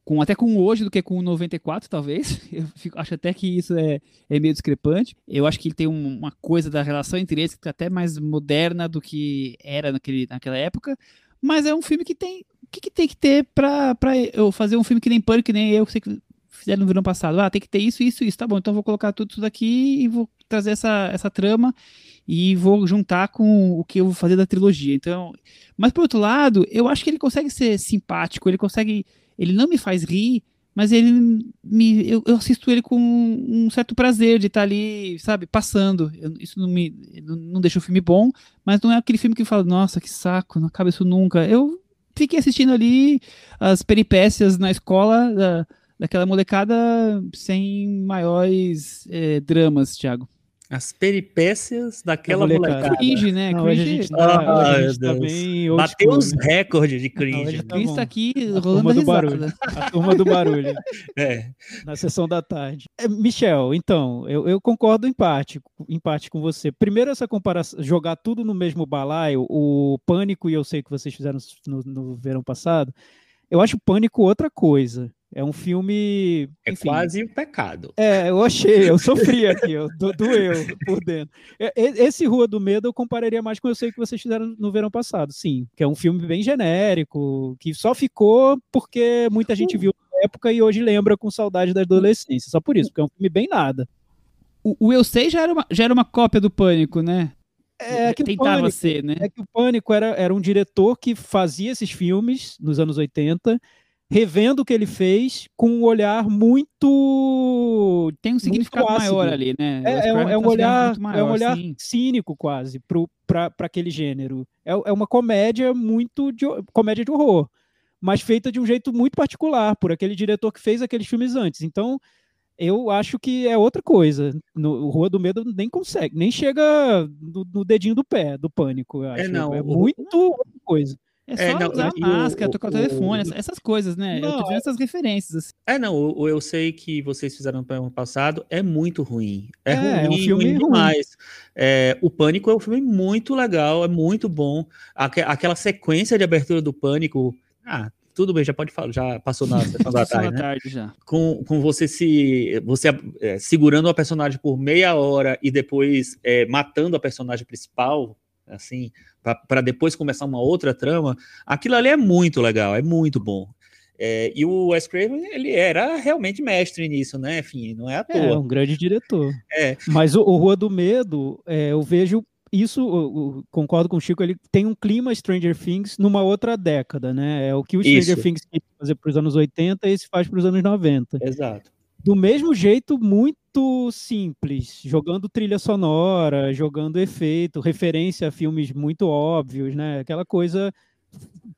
com até com hoje do que com o 94, talvez. <laughs> Eu fico, acho até que isso é, é meio discrepante. Eu acho que ele tem um, uma coisa da relação entre eles que é até mais moderna do que era naquele, naquela época. Mas é um filme que tem. O que, que tem que ter pra, pra eu fazer um filme que nem Pânico, que nem eu sei que fizeram no verão passado? Ah, tem que ter isso, isso, isso. Tá bom, então vou colocar tudo isso daqui e vou trazer essa, essa trama e vou juntar com o que eu vou fazer da trilogia. Então, mas por outro lado, eu acho que ele consegue ser simpático, ele consegue ele não me faz rir, mas ele me, eu, eu assisto ele com um certo prazer de estar tá ali, sabe, passando. Eu, isso não me não, não deixa o filme bom, mas não é aquele filme que fala, nossa, que saco, não acaba isso nunca. Eu fiquei assistindo ali as peripécias na escola da, daquela molecada sem maiores é, dramas, Thiago. As peripécias daquela molecada. Cringe, né? Não, cringe. a gente tá, ah, a gente tá bem Bateu os né? recordes de cringe. Não, tá Cris tá aqui a rolando do barulho. A turma do barulho. <laughs> é. Na sessão da tarde. É, Michel, então, eu, eu, concordo em parte, em parte com você. Primeiro, essa comparação, jogar tudo no mesmo balaio, o Pânico, e eu sei que vocês fizeram no, no verão passado, eu acho Pânico outra coisa. É um filme. É enfim, quase um pecado. É, eu achei, eu sofri aqui, eu do, doeu por dentro. Esse Rua do Medo eu compararia mais com eu sei que vocês fizeram no verão passado, sim. Que é um filme bem genérico, que só ficou porque muita gente viu na época e hoje lembra com saudade da adolescência. Só por isso, porque é um filme bem nada. O, o Eu Sei já era, uma, já era uma cópia do Pânico, né? É que Tentava Pânico, ser, né? É que o Pânico era, era um diretor que fazia esses filmes nos anos 80 revendo o que ele fez com um olhar muito. Tem um significado maior ali, né? É, é, um, é um olhar, maior, é um olhar assim. cínico quase para aquele gênero. É, é uma comédia muito de, comédia de horror, mas feita de um jeito muito particular por aquele diretor que fez aqueles filmes antes. Então eu acho que é outra coisa. No, o Rua do Medo nem consegue, nem chega no, no dedinho do pé do pânico. Eu é, acho. É, não, é muito outra coisa. É só é, não, usar máscara, o, tocar o, telefone, o, essas coisas, né? Não, eu tô é essas referências. Assim. É, não, eu, eu sei que vocês fizeram no ano passado, é muito ruim. É, é ruim, é um filme ruim demais. É, o Pânico é um filme muito legal, é muito bom. Aqu aquela sequência de abertura do Pânico, ah, tudo bem, já pode falar, já passou na <laughs> sessão da tarde, né? tarde já. Com, com você se você é, segurando a personagem por meia hora e depois é, matando a personagem principal, assim, para depois começar uma outra trama, aquilo ali é muito legal, é muito bom. É, e o Wes Craven, ele era realmente mestre nisso, né? Enfim, não é à é, toa. É, um grande diretor. É. Mas o, o Rua do Medo, é, eu vejo isso, eu, eu concordo com o Chico, ele tem um clima Stranger Things numa outra década, né? É o que o Stranger isso. Things quis fazer para os anos 80 e esse faz para os anos 90. Exato do mesmo jeito muito simples, jogando trilha sonora, jogando efeito, referência a filmes muito óbvios, né? Aquela coisa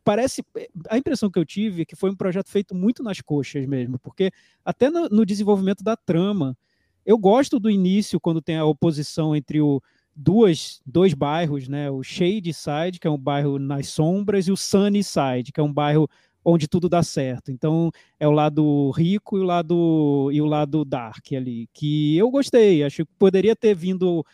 parece a impressão que eu tive é que foi um projeto feito muito nas coxas mesmo, porque até no, no desenvolvimento da trama, eu gosto do início quando tem a oposição entre o duas, dois bairros, né? O Shade Side, que é um bairro nas sombras, e o Sunny Side, que é um bairro onde tudo dá certo. Então é o lado rico e o lado e o lado dark ali, que eu gostei. Acho que poderia ter vindo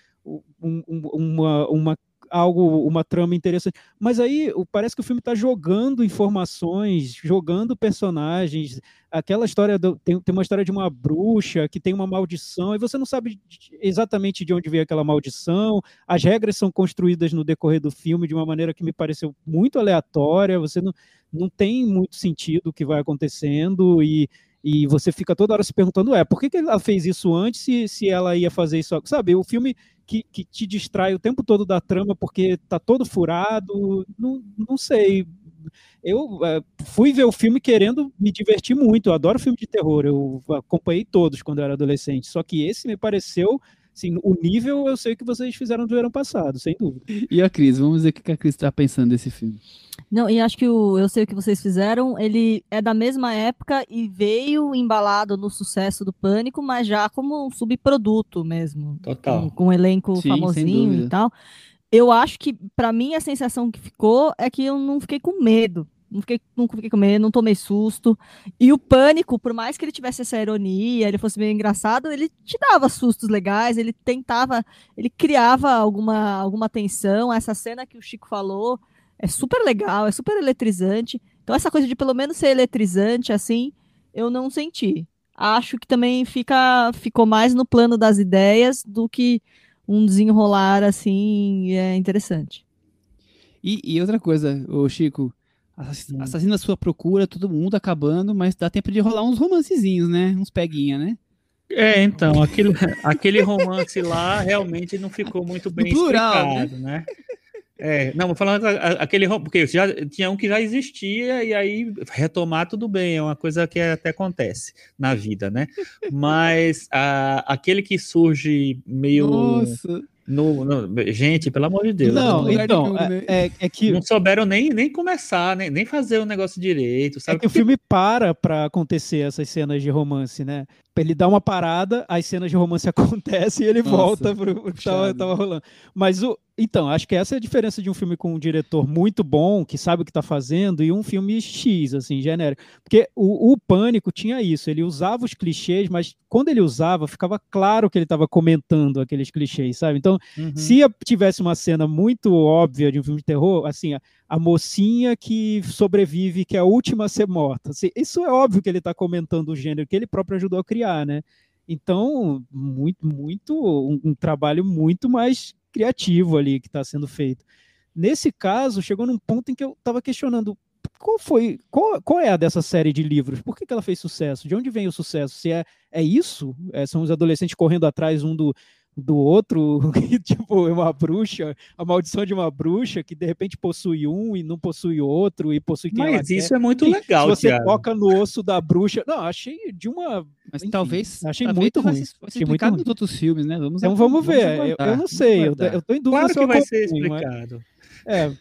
um, uma, uma algo, uma trama interessante. Mas aí parece que o filme está jogando informações, jogando personagens. Aquela história do, tem, tem uma história de uma bruxa que tem uma maldição, e você não sabe exatamente de onde veio aquela maldição. As regras são construídas no decorrer do filme de uma maneira que me pareceu muito aleatória. Você não, não tem muito sentido o que vai acontecendo e e você fica toda hora se perguntando, é, por que, que ela fez isso antes se, se ela ia fazer isso? Sabe, o filme que, que te distrai o tempo todo da trama porque tá todo furado. Não, não sei. Eu é, fui ver o filme querendo me divertir muito. Eu adoro filme de terror. Eu acompanhei todos quando eu era adolescente. Só que esse me pareceu Assim, o nível eu sei que vocês fizeram do ano passado, sem dúvida. E a Cris, vamos ver o que a Cris está pensando desse filme. Não, e acho que o Eu Sei O Que Vocês Fizeram, ele é da mesma época e veio embalado no sucesso do Pânico, mas já como um subproduto mesmo. Total. Com, com um elenco Sim, famosinho e tal. Eu acho que, para mim, a sensação que ficou é que eu não fiquei com medo não fiquei, não fiquei com medo, não tomei susto. E o pânico, por mais que ele tivesse essa ironia, ele fosse meio engraçado, ele te dava sustos legais, ele tentava, ele criava alguma, alguma tensão. Essa cena que o Chico falou é super legal, é super eletrizante. Então, essa coisa de pelo menos ser eletrizante, assim, eu não senti. Acho que também fica, ficou mais no plano das ideias do que um desenrolar assim é interessante. E, e outra coisa, o Chico, Assassino à sua procura, todo mundo acabando, mas dá tempo de rolar uns romancezinhos, né? Uns peguinha, né? É, então, aquele, aquele romance lá realmente não ficou muito bem plural, explicado, né? né? É, não, falando aquele porque já tinha um que já existia e aí retomar tudo bem, é uma coisa que até acontece na vida, né? Mas a, aquele que surge meio Nossa. No, no, gente, pelo amor de Deus. Não, não então, é, é, é, que. Não souberam nem, nem começar, nem, nem fazer o negócio direito. Sabe? É que o filme para para acontecer essas cenas de romance, né? Ele dá uma parada, as cenas de romance <laughs> acontecem e ele Nossa, volta pro que tava, tava rolando. Mas o, então, acho que essa é a diferença de um filme com um diretor muito bom, que sabe o que está fazendo, e um filme X, assim, genérico. Porque o, o, Pânico tinha isso, ele usava os clichês, mas quando ele usava, ficava claro que ele estava comentando aqueles clichês, sabe? Então, uhum. se tivesse uma cena muito óbvia de um filme de terror, assim, a, a mocinha que sobrevive, que é a última a ser morta, assim, isso é óbvio que ele está comentando o gênero que ele próprio ajudou a criar, né? Então, muito, muito, um, um trabalho muito mais criativo ali que está sendo feito. Nesse caso, chegou num ponto em que eu estava questionando qual foi, qual, qual é a dessa série de livros? Por que, que ela fez sucesso? De onde vem o sucesso? Se é, é isso? É, são os adolescentes correndo atrás um do, do outro, <laughs> tipo, é uma bruxa, a maldição de uma bruxa que de repente possui um e não possui outro e possui quem Mas isso quer. é muito legal, Se você Thiago. toca no osso da bruxa, não, achei de uma mas enfim, talvez achei talvez muito ruim. Achei muito ruim. nos outros filmes, né? Vamos então vamos ver. Vamos eu, eu, não sei, eu, eu tô em dúvida claro que vai ser explicado. Mas, é,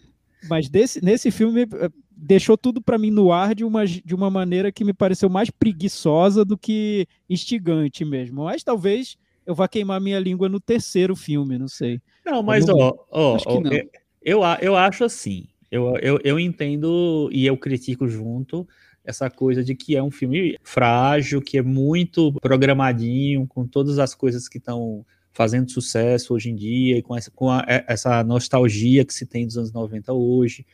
mas desse, nesse filme eh, deixou tudo para mim no ar de uma, de uma maneira que me pareceu mais preguiçosa do que instigante mesmo. Mas talvez eu vá queimar minha língua no terceiro filme, não sei. Não, mas ó, ó, ó eu, eu acho assim, eu, eu, eu entendo e eu critico junto essa coisa de que é um filme frágil, que é muito programadinho, com todas as coisas que estão fazendo sucesso hoje em dia, e com, essa, com a, é, essa nostalgia que se tem dos anos 90 hoje.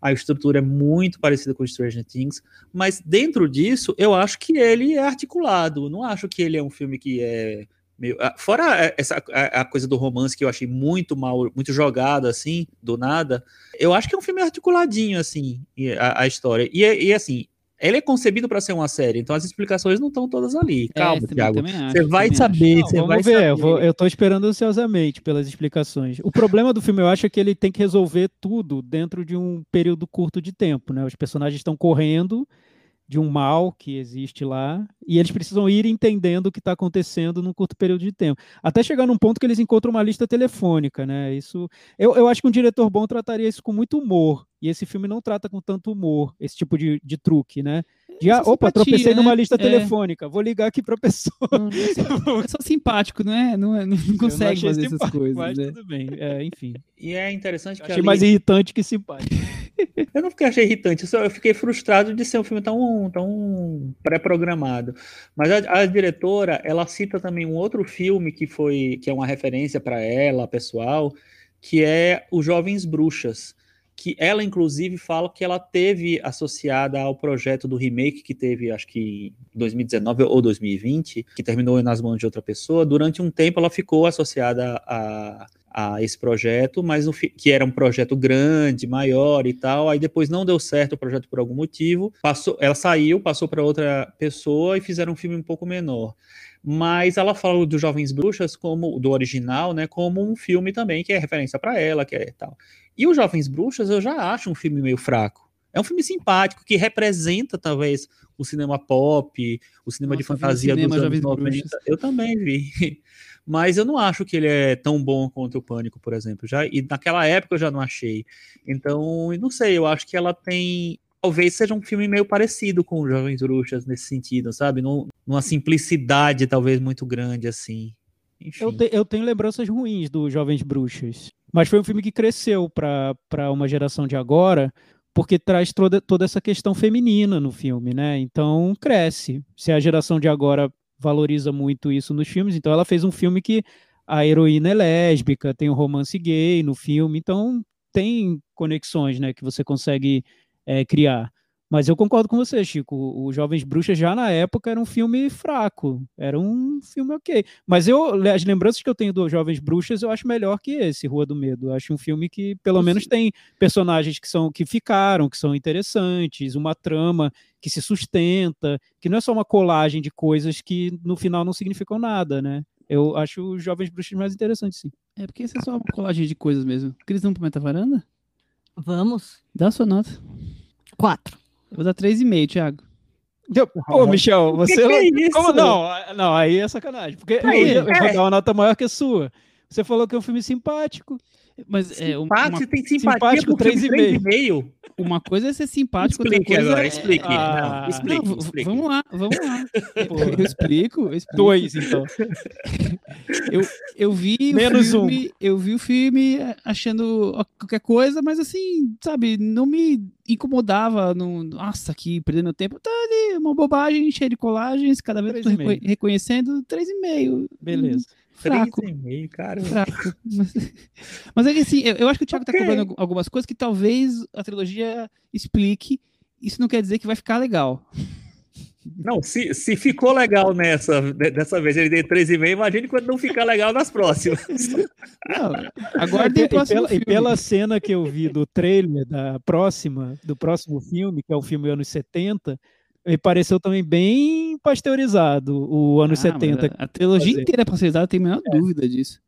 A estrutura é muito parecida com Stranger Things, mas dentro disso, eu acho que ele é articulado. Não acho que ele é um filme que é Meio, ah, fora eh, essa a, a, coisa do romance que eu achei muito mal, muito jogado assim, do nada. Eu acho que é um filme articuladinho assim, a, a história. E, e assim, ele é concebido para ser uma série, então as explicações não estão todas ali. É, Calma, é, Thiago. Você vai saber, você vai ver, saber. Eu, vou, eu tô esperando ansiosamente pelas explicações. O problema do filme, eu acho, é que ele tem que resolver tudo dentro de um período curto de tempo, né? Os personagens estão correndo de um mal que existe lá, e eles precisam ir entendendo o que está acontecendo num curto período de tempo. Até chegar num ponto que eles encontram uma lista telefônica, né? Isso, eu, eu acho que um diretor bom trataria isso com muito humor, e esse filme não trata com tanto humor, esse tipo de, de truque, né? De, ah, opa, simpatia, tropecei né? numa lista é. telefônica, vou ligar aqui para a pessoa. Não, é, só, <laughs> simpático, não é? Não, é, não, não consegue fazer essas coisas. Mas né? tudo bem, é, enfim. E é interessante que. Achei ali... mais irritante que simpático. <laughs> eu não fiquei achei irritante, eu, só, eu fiquei frustrado de ser um filme tão, tão pré-programado. Mas a, a, diretora, ela cita também um outro filme que foi que é uma referência para ela, pessoal, que é Os Jovens Bruxas que ela inclusive fala que ela teve associada ao projeto do remake que teve, acho que 2019 ou 2020, que terminou nas mãos de outra pessoa. Durante um tempo ela ficou associada a, a esse projeto, mas no, que era um projeto grande, maior e tal. Aí depois não deu certo o projeto por algum motivo. Passou, ela saiu, passou para outra pessoa e fizeram um filme um pouco menor. mas ela fala do Jovens Bruxas como do original, né, como um filme também que é referência para ela, que é tal. E o Jovens Bruxas eu já acho um filme meio fraco. É um filme simpático que representa talvez o cinema pop, o cinema Nossa, de fantasia cinema, dos anos Jovens 90. Bruxas. Eu também vi. Mas eu não acho que ele é tão bom quanto o Pânico, por exemplo. Já, e naquela época eu já não achei. Então, não sei, eu acho que ela tem. Talvez seja um filme meio parecido com Jovens Bruxas nesse sentido, sabe? Num- Numa simplicidade talvez muito grande, assim. Eu, te- eu tenho lembranças ruins do Jovens Bruxas, mas foi um filme que cresceu para uma geração de agora, porque traz toda, toda essa questão feminina no filme, né? Então cresce. Se a geração de agora valoriza muito isso nos filmes, então ela fez um filme que a heroína é lésbica, tem um romance gay no filme, então tem conexões, né, que você consegue é, criar. Mas eu concordo com você, Chico. O Jovens Bruxas já na época era um filme fraco, era um filme ok. Mas eu, as lembranças que eu tenho do Jovens Bruxas, eu acho melhor que esse, Rua do Medo. Eu acho um filme que, pelo menos, tem personagens que são que ficaram, que são interessantes, uma trama que se sustenta, que não é só uma colagem de coisas que no final não significam nada, né? Eu acho os Jovens Bruxas mais interessantes, sim. É porque isso é só uma colagem de coisas mesmo. Cris, vamos pro Metavaranda? Vamos. Dá a sua nota. Quatro. Eu vou dar 3,5, Thiago. Pô, Michel, você. que é isso? Como não? Não, aí é sacanagem. Porque eu, Aí, eu vou é. dar uma nota maior que a sua. Você falou que é um filme simpático. Mas é, um- Simpático, uma, tem simpatia simpático, por filme 3,5. 3,5. uma coisa é ser simpático, outra Explique coisa agora, é... explique. Ah, não, explique, Não, explique. Vamos lá, vamos lá. <laughs> Pô. Eu explico, eu explico. Dois, então. <laughs> Eu, eu vi Menos um. o filme, eu vi o filme achando qualquer coisa, mas assim, sabe, não me incomodava. Não, nossa, aqui perdendo meu tempo. Tá ali, uma bobagem cheia de colagens, cada vez eu tô 3,5. reco- reconhecendo 3,5. Beleza. Fraco. 3,5, cara. fraco. Mas, <laughs> mas é que assim, eu, eu acho que o Thiago Ok. tá cobrando algu- algumas coisas que talvez a trilogia explique. Isso não quer dizer que vai ficar legal. Não, se, se ficou legal nessa, de- dessa vez ele deu 3,5, imagine quando não ficar legal nas próximas. <laughs> Não, e, o próximo pela, e filme. pela cena que eu vi do trailer da próxima, do próximo filme, que é o filme anos 70, me pareceu também bem pasteurizado o anos Ah, mas 70. A, a trilogia fazer. inteira é pasteurizada, tem a menor dúvida disso.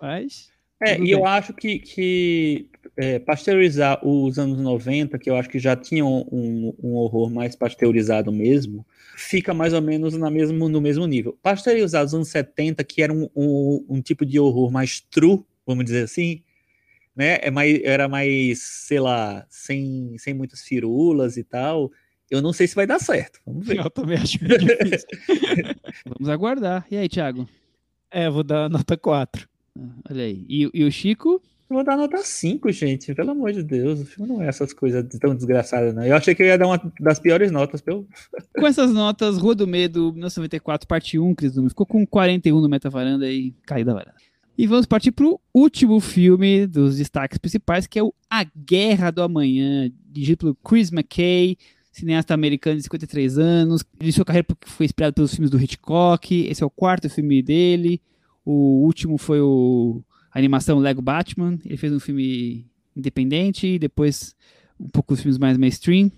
Mas É, e eu bem. acho que, que é, pasteurizar os anos 90, que eu acho que já tinham um, um horror mais pasteurizado mesmo, fica mais ou menos na mesmo, no mesmo nível. Pasteurizar os anos 70, que era um, um, um tipo de horror mais true, vamos dizer assim, né? É mais, era mais, sei lá, sem, sem muitas firulas e tal. Eu não sei se vai dar certo. Vamos ver. <laughs> eu também acho meio difícil. <laughs> Vamos aguardar. E aí, Thiago? É, vou dar nota 4. Ah, Olha aí. E, e o Chico? Eu vou dar nota 5, gente. Pelo amor de Deus. O filme não é essas coisas tão desgraçadas, não. Eu achei que eu ia dar uma das piores notas. Pelo... <laughs> Com essas notas, Rua do Medo, 1994, parte 1, Cris Dume, ficou com 41 no Metavaranda e caiu da varanda. E vamos partir pro último filme dos destaques principais, que é o A Guerra do Amanhã, dirigido pelo Chris McKay, cineasta americano de 53 anos. Iniciou carreira porque foi inspirado pelos filmes do Hitchcock. Esse é o quarto filme dele. O último foi o a animação Lego Batman. Ele fez um filme independente, depois um pouco os filmes mais mainstream.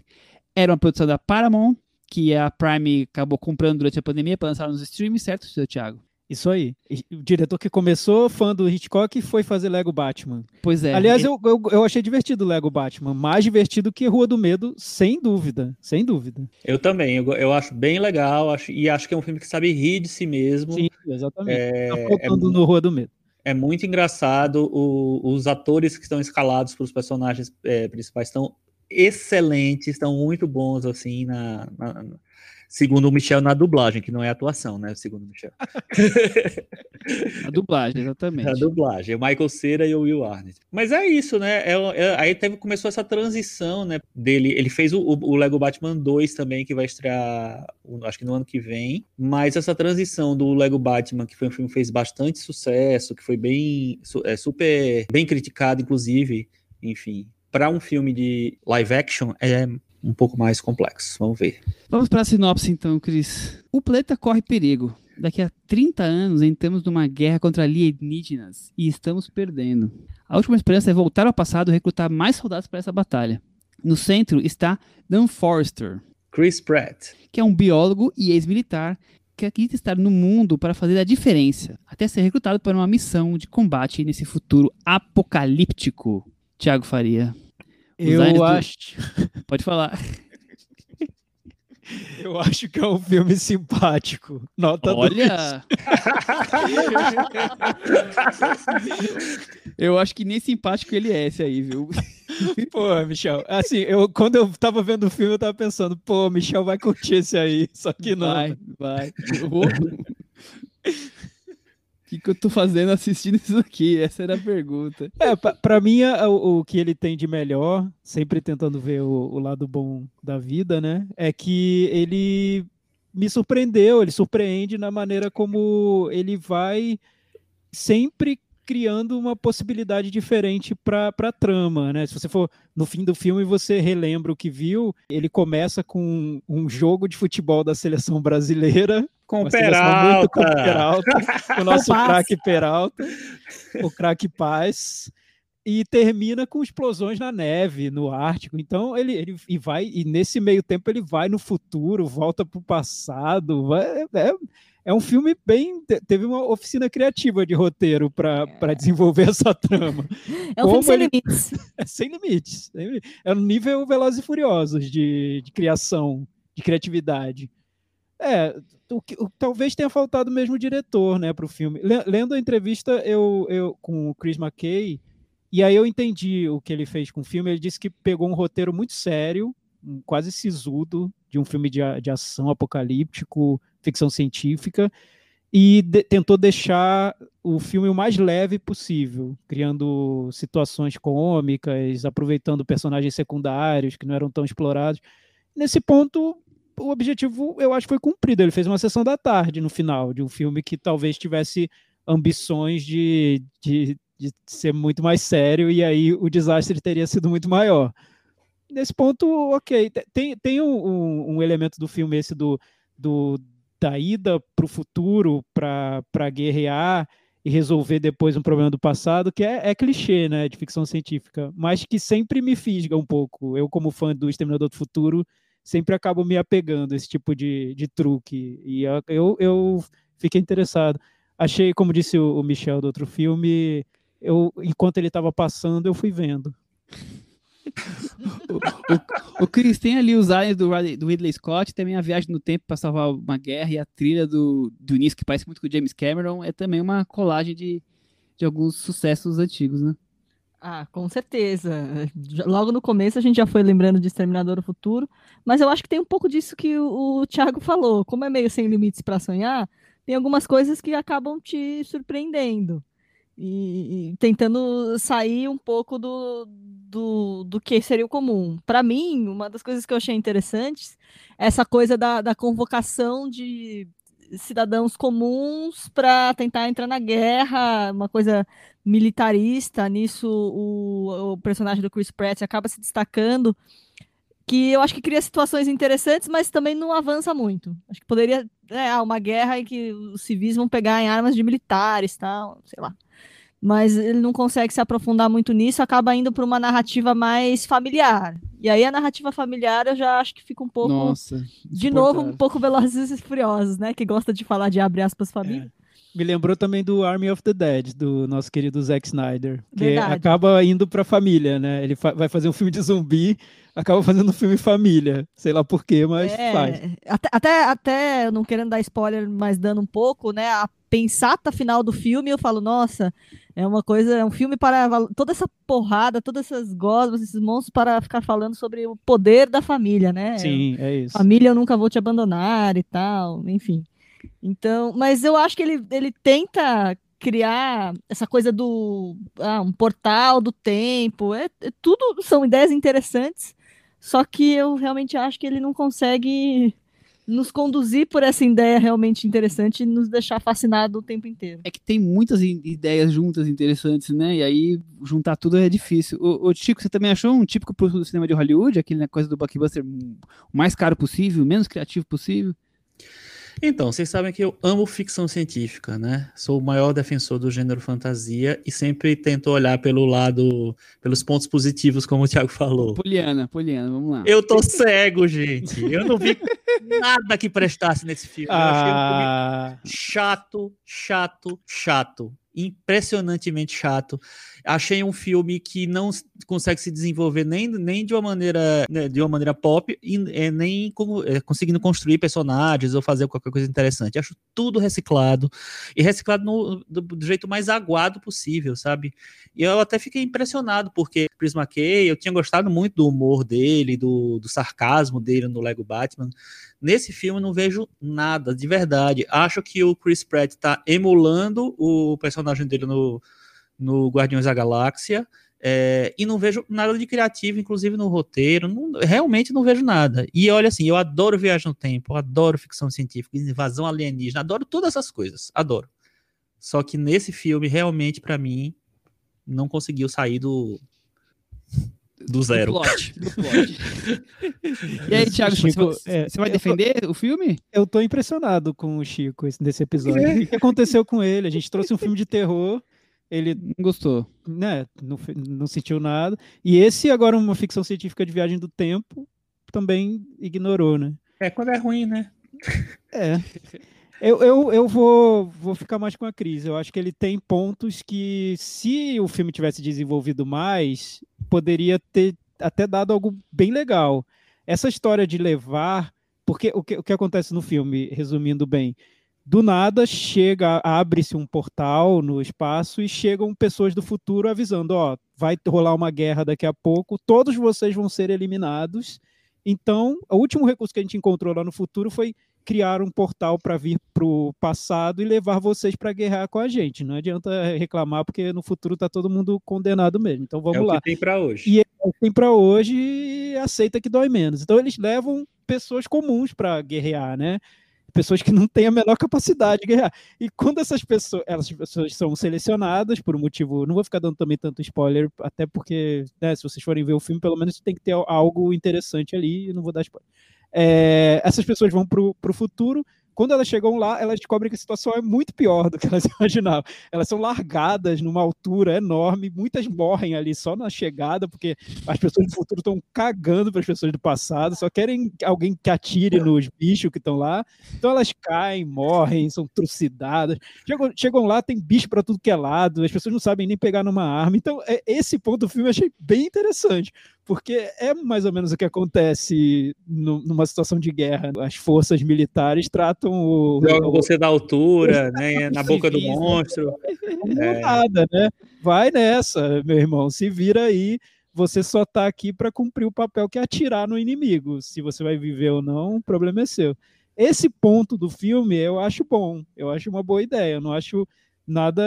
Era uma produção da Paramount, que a Prime acabou comprando durante a pandemia para lançar nos streams, certo, seu Thiago? Isso aí. O diretor que começou, fã do Hitchcock, foi fazer Lego Batman. Pois é. Aliás, ele- eu, eu, eu achei divertido o Lego Batman. Mais divertido que Rua do Medo, sem dúvida. Sem dúvida. Eu também. Eu, eu acho bem legal. Acho, e acho que é um filme que sabe rir de si mesmo. Sim, exatamente. É, tá é, no Rua do Medo. é muito engraçado. O- os atores que estão escalados para os personagens é, principais estão excelentes, estão muito bons, assim, na, na- na- segundo o Michel, na dublagem, que não é atuação, né? Segundo o Michel. <laughs> A dublagem, exatamente. A dublagem, o Michael Cera e o Will Arnett. Mas é isso, né? É- é- aí teve, começou essa transição, né? Dele. Ele fez o, o Lego Batman 2 também, que vai estrear, acho que no ano que vem. Mas essa transição do Lego Batman, que foi um filme que fez bastante sucesso, que foi bem é, super bem criticado, inclusive, enfim, para um filme de live action é um pouco mais complexo. Vamos ver. Vamos para a sinopse então, Cris. O planeta corre perigo. Daqui a 30 anos entramos numa guerra contra alienígenas e estamos perdendo. A última esperança é voltar ao passado e recrutar mais soldados para essa batalha. No centro está Dan Forrester, Chris Pratt. que é um biólogo e ex-militar que acredita estar no mundo para fazer a diferença, até ser recrutado para uma missão de combate nesse futuro apocalíptico. Tiago Faria. Eu do- acho, Pode falar. <laughs> eu acho que é um filme simpático. Nota. Olha! <laughs> eu acho que nem simpático ele é esse aí, viu? <laughs> Pô, Michel, assim, eu, quando eu tava vendo o filme, eu tava pensando, pô, Michel vai curtir esse aí, só que não. Vai, vai. O que, que eu tô fazendo assistindo isso aqui? Essa era a pergunta. É, pra, pra mim, o, o que ele tem de melhor, sempre tentando ver o, o lado bom da vida, né? É que ele me surpreendeu, ele surpreende na maneira como ele vai sempre criando uma possibilidade diferente para a trama, né? Se você for no fim do filme você relembra o que viu, ele começa com um jogo de futebol da seleção brasileira Com seleção muito com o Peralta. Peralta, <laughs> o nosso craque Peralta, o craque Paz, e termina com explosões na neve, no Ártico. Então ele, ele e vai e nesse meio tempo ele vai no futuro, volta para o passado. vai- é, é um filme bem te- teve uma oficina criativa de roteiro para desenvolver <laughs> essa trama. É um Como filme sem ele- limites. <laughs> É sem limites. É no nível Velozes e Furiosos de, de criação, de criatividade. É, o que, o- talvez tenha faltado mesmo o diretor, né, para o filme. Le- Lendo a entrevista eu, eu, com o Chris McKay, e aí eu entendi o que ele fez com o filme. Ele disse que pegou um roteiro muito sério, um- quase sisudo, de um filme de, de ação apocalíptico, ficção científica, e de- tentou deixar o filme o mais leve possível, criando situações cômicas, aproveitando personagens secundários que não eram tão explorados. Nesse ponto, o objetivo eu acho foi cumprido. Ele fez uma sessão da tarde no final de um filme que talvez tivesse ambições de, de, de ser muito mais sério e aí o desastre teria sido muito maior. Nesse ponto, ok. Te- Tem, tem um, um- um elemento do filme esse do, do da ida para o futuro para guerrear e resolver depois um problema do passado, que é, é clichê, né, de ficção científica, mas que sempre me fisga um pouco. Eu, como fã do Exterminador do Futuro, sempre acabo me apegando a esse tipo de, de truque. E eu, eu, fiquei interessado. Achei, como disse o Michel do outro filme, eu, enquanto ele estava passando, eu fui vendo. O Chris tem ali os aliens do, do Ridley Scott, também a viagem no tempo para salvar uma guerra e a trilha do, do início, que parece muito com o James Cameron, é também uma colagem de, de alguns sucessos antigos, né? Ah, com certeza. Logo no começo a gente já foi lembrando de Exterminador do Futuro, mas eu acho que tem um pouco disso que o, o Thiago falou. Como é meio sem limites para sonhar, tem algumas coisas que acabam te surpreendendo e, e tentando sair um pouco do, do, do que seria o comum. Para mim, uma das coisas que eu achei interessantes é essa coisa da, da convocação de cidadãos comuns para tentar entrar na guerra, uma coisa militarista. Nisso, o, o personagem do Chris Pratt acaba se destacando, que eu acho que cria situações interessantes, mas também não avança muito. Acho que poderia, é, uma guerra em que os civis vão pegar em armas de militares, tal, sei lá. Mas ele não consegue se aprofundar muito nisso, acaba indo para uma narrativa mais familiar. E aí a narrativa familiar eu já acho que fica um pouco, Nossa. de novo, um pouco Velozes e Furiosos, né? Que gosta de falar de abre aspas família. Me lembrou também do Army of the Dead, do nosso querido Zack Snyder, que Verdade. acaba indo pra família, né? Ele fa- vai fazer um filme de zumbi, acaba fazendo um filme família. Sei lá porquê, mas É, faz. Até, até, até, não querendo dar spoiler, mas dando um pouco, né? A pensata final do filme, eu falo, nossa, é uma coisa, é um filme para toda essa porrada, todas essas gosmas, esses monstros para ficar falando sobre o poder da família, né? Sim, é isso. Família, eu nunca vou te abandonar e tal, enfim. Então, mas eu acho que ele, ele tenta criar essa coisa do ah, um portal do tempo. É, é- tudo são ideias interessantes, só que eu realmente acho que ele não consegue nos conduzir por essa ideia realmente interessante e nos deixar fascinado o tempo inteiro. É que tem muitas ideias juntas interessantes, né? E aí juntar tudo é difícil. O, Chico, você também achou um típico pro do cinema de Hollywood, aquele né, coisa do blockbuster hum, o mais caro possível, o menos criativo possível? Então, vocês sabem que eu amo ficção científica, né? Sou o maior defensor do gênero fantasia e sempre tento olhar pelo lado, pelos pontos positivos, como o Thiago falou. Poliana, Poliana, vamos lá. Eu tô cego, gente. Eu não vi nada que prestasse nesse filme. Eu achei um filme Ah, chato, chato, chato. Impressionantemente chato. Achei um filme que não consegue se desenvolver nem, nem de uma maneira né, de uma maneira pop e é, nem como, é, conseguindo construir personagens ou fazer qualquer coisa interessante. Acho tudo reciclado e reciclado no- do, do jeito mais aguado possível, sabe? E eu até fiquei impressionado porque Chris McKay, eu tinha gostado muito do humor dele, do, do sarcasmo dele no Lego Batman. Nesse filme eu não vejo nada, de verdade. Acho que o Chris Pratt tá emulando o personagem dele no, no Guardiões da Galáxia. é, e não vejo nada de criativo, inclusive no roteiro. não- realmente não vejo nada. E olha assim, eu adoro viagem no tempo, adoro ficção científica, invasão alienígena, adoro todas essas coisas. Adoro. Só que nesse filme, realmente, pra mim, não conseguiu sair do. Do zero. <laughs> Do plot, do <laughs> plot. e aí, Thiago, você, Chico, vai- é, você vai eu- defender o filme? eu tô impressionado com o Chico esse- nesse episódio. O que aconteceu com ele? A gente trouxe um filme de terror, ele Não gostou. né, não, não sentiu nada. E esse, agora, uma ficção científica de viagem do tempo, também ignorou, né? É quando é ruim, né? É. Eu, eu, eu vou, vou ficar mais com a Cris. Eu acho que ele tem pontos que, se o filme tivesse desenvolvido mais, poderia ter até dado algo bem legal. Essa história de levar. Porque o que, o que acontece no filme, resumindo bem, do nada chega, abre-se um portal no espaço e chegam pessoas do futuro avisando: ó, vai rolar uma guerra daqui a pouco, todos vocês vão ser eliminados. Então, o último recurso que a gente encontrou lá no futuro foi criar um portal para vir para o passado e levar vocês para guerrear com a gente. Não adianta reclamar, porque no futuro tá todo mundo condenado mesmo. Então vamos é lá. o que tem pra hoje. E tem para hoje e aceita que dói menos. Então eles levam pessoas comuns para guerrear, né? Pessoas que não têm a menor capacidade de guerrear. E quando essas pessoas, essas pessoas são selecionadas por um motivo, não vou ficar dando também tanto spoiler, até porque, né, se vocês forem ver o filme, pelo menos tem que ter algo interessante ali, não vou dar spoiler. É, essas pessoas vão para o futuro. Quando elas chegam lá, elas descobrem que a situação é muito pior do que elas <laughs> imaginavam. Elas são largadas numa altura enorme, muitas morrem ali só na chegada, porque as pessoas do futuro estão cagando para as pessoas do passado, só querem alguém que atire nos bichos que estão lá. Então elas caem, morrem, são trucidadas. Chegam, chegam lá, tem bicho para tudo que é lado, as pessoas não sabem nem pegar numa arma. Então, é, esse ponto do filme eu achei bem interessante porque é mais ou menos o que acontece numa situação de guerra. As forças militares tratam o. Joga você da altura, né? Na boca do né? monstro. como É. nada, né? Vai nessa, meu irmão, se vira aí. Você só tá aqui para cumprir o papel que é atirar no inimigo. Se você vai viver ou não, o problema é seu. Esse ponto do filme eu acho bom, eu acho uma boa ideia. Eu não acho nada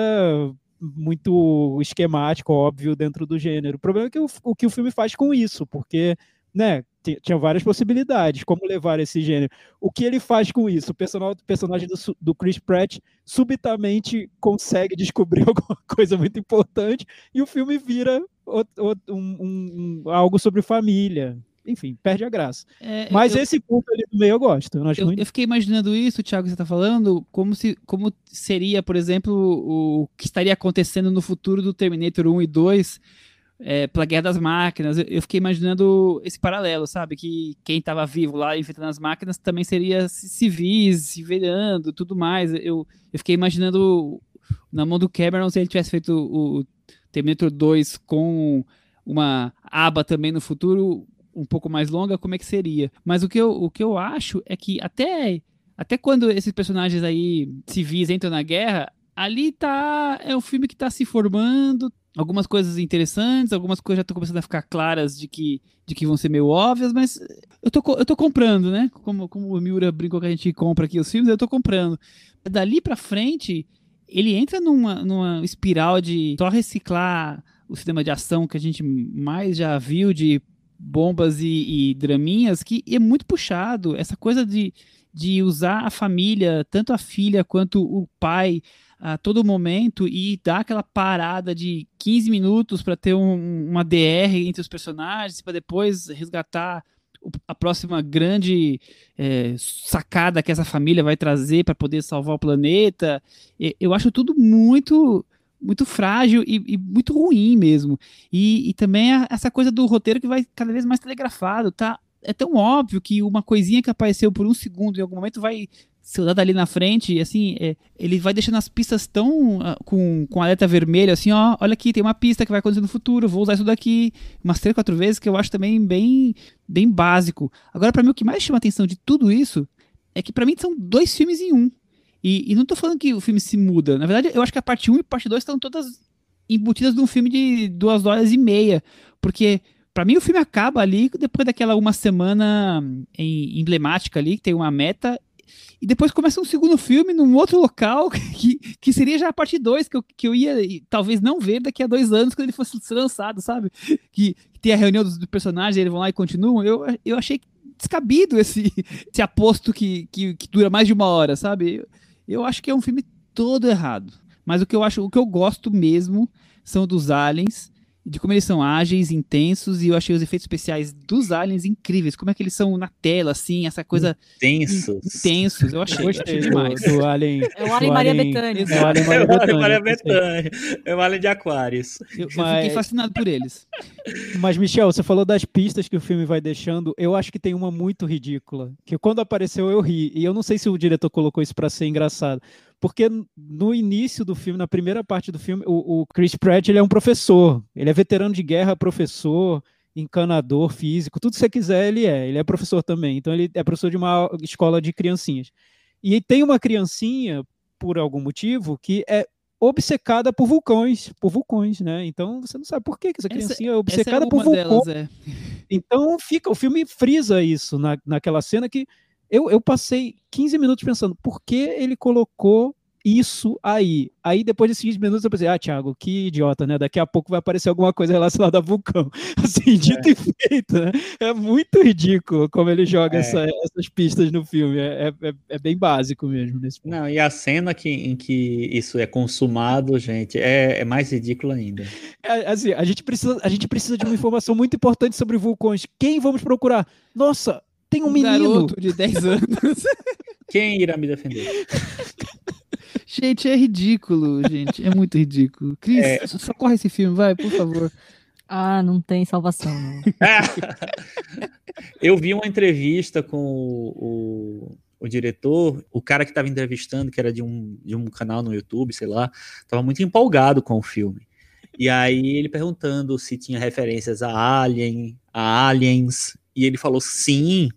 muito esquemático, óbvio, dentro do gênero. O problema é que o, o que o filme faz com isso, porque né, ti- tinha várias possibilidades, como levar esse gênero. O que ele faz com isso? O personagem, personagem do, do Chris Pratt subitamente consegue descobrir <laughs> alguma coisa muito importante e o filme vira o- o- um- um- algo sobre família. Enfim, perde a graça. É, Mas eu- esse ponto ali do meio eu gosto. Eu Eu, muito. eu fiquei imaginando isso, Thiago, que você está falando, como, se, como seria, por exemplo, o que estaria acontecendo no futuro do Terminator 1 e 2 é, pela Guerra das Máquinas. Eu, fiquei imaginando esse paralelo, sabe? Que quem estava vivo lá enfrentando as máquinas também seria ci- civis, se virando, tudo mais. Eu, eu fiquei imaginando na mão do Cameron se ele tivesse feito o Terminator 2 com uma aba também no futuro um pouco mais longa, como é que seria? Mas o que eu, o que eu acho é que até, até quando esses personagens aí civis entram na guerra, ali tá. É um filme que tá se formando. Algumas coisas interessantes, algumas coisas já estão começando a ficar claras de que, de que vão ser meio óbvias, mas eu tô, eu tô comprando, né? Como, como o Miura brincou que a gente compra aqui os filmes, eu tô comprando. Dali pra frente, ele entra numa, numa espiral de só reciclar o cinema de ação que a gente mais já viu de bombas e, e draminhas que é muito puxado. Essa coisa de, de usar a família, tanto a filha quanto o pai, a todo momento e dar aquela parada de 15 minutos para ter um- uma DR entre os personagens, para depois resgatar a próxima grande é, sacada que essa família vai trazer para poder salvar o planeta. Eu acho tudo muito muito frágil e, e muito ruim mesmo. E, e também a- essa coisa do roteiro que vai cada vez mais telegrafado, tá? é tão óbvio que uma coisinha que apareceu por um segundo em algum momento vai ser dada ali na frente, assim, é, ele vai deixando as pistas tão uh, com, com alerta vermelho, assim, ó, olha aqui, tem uma pista que vai acontecer no futuro, vou usar isso daqui umas três, quatro vezes, que eu acho também bem, bem básico. Agora, para mim, o que mais chama atenção de tudo isso é que para mim são dois filmes em um. E, e, não tô falando que o filme se muda. Na verdade, eu acho que a parte 1 e a parte 2 estão todas embutidas num filme de duas horas e meia. Porque para mim o filme acaba ali depois daquela uma semana em, emblemática ali, que tem uma meta, e depois começa um segundo filme num outro local, <laughs> que, que seria já a parte 2, que eu, que eu ia talvez não ver daqui a dois anos quando ele fosse lançado, sabe? Que, que tem a reunião dos, dos personagens, eles vão lá e continuam. Eu, eu achei descabido esse, <laughs> esse aposto que, que, que dura mais de uma hora, sabe? Eu, acho que é um filme todo errado. Mas o que eu acho, o que eu gosto mesmo são dos aliens de como eles são ágeis, intensos, e eu achei os efeitos especiais dos aliens incríveis. Como é que eles são na tela, assim, essa coisa. Intensos. Intensos, eu achei, eu achei demais. Do, do alien, é o Alien Maria Bethânia. É o Alien Maria Bethânia. Maria Bethânia. É o Alien de Aquários. Eu, mas... eu, fiquei fascinado por eles. Mas, Michel, você falou das pistas que o filme vai deixando. Eu acho que tem uma muito ridícula. Que quando apareceu eu ri. E eu não sei se o diretor colocou isso para ser engraçado. Porque no início do filme, na primeira parte do filme, o, o Chris Pratt ele é um professor. Ele é veterano de guerra, professor, encanador, físico, tudo que você quiser ele é. Ele é professor também. Então ele é professor de uma escola de criancinhas. E tem uma criancinha, por algum motivo, que é obcecada por vulcões, por vulcões, né? Então você não sabe por que, essa criancinha essa, é obcecada é por vulcões. É. Então fica, o filme frisa isso na, naquela cena que eu, eu passei 15 minutos pensando, por que ele colocou isso aí. Aí, depois desses 15 minutos, eu pensei, ah, Thiago, que idiota, né? Daqui a pouco vai aparecer alguma coisa relacionada a vulcão. <laughs> Assim, dito é. e feito, né? É muito ridículo como ele joga é. essa, essas pistas no filme. É, é, é, bem básico mesmo nesse ponto. Não, e a cena que, em que isso é consumado, gente, é, é mais ridículo ainda. É, assim, a gente, precisa, a gente precisa de uma informação muito importante sobre vulcões. Quem vamos procurar? Nossa, tem um, um menino. garoto de 10 anos. <laughs> Quem irá me defender? <laughs> Gente, é ridículo, gente. É muito ridículo. Cris, é... socorre esse filme, vai, por favor. Ah, não tem salvação. Não. <laughs> Eu vi uma entrevista com o, o, o diretor, o cara que estava entrevistando, que era de um, de um canal no YouTube, sei lá, estava muito empolgado com o filme. E aí ele perguntando se tinha referências a Alien, a Aliens, e ele falou sim,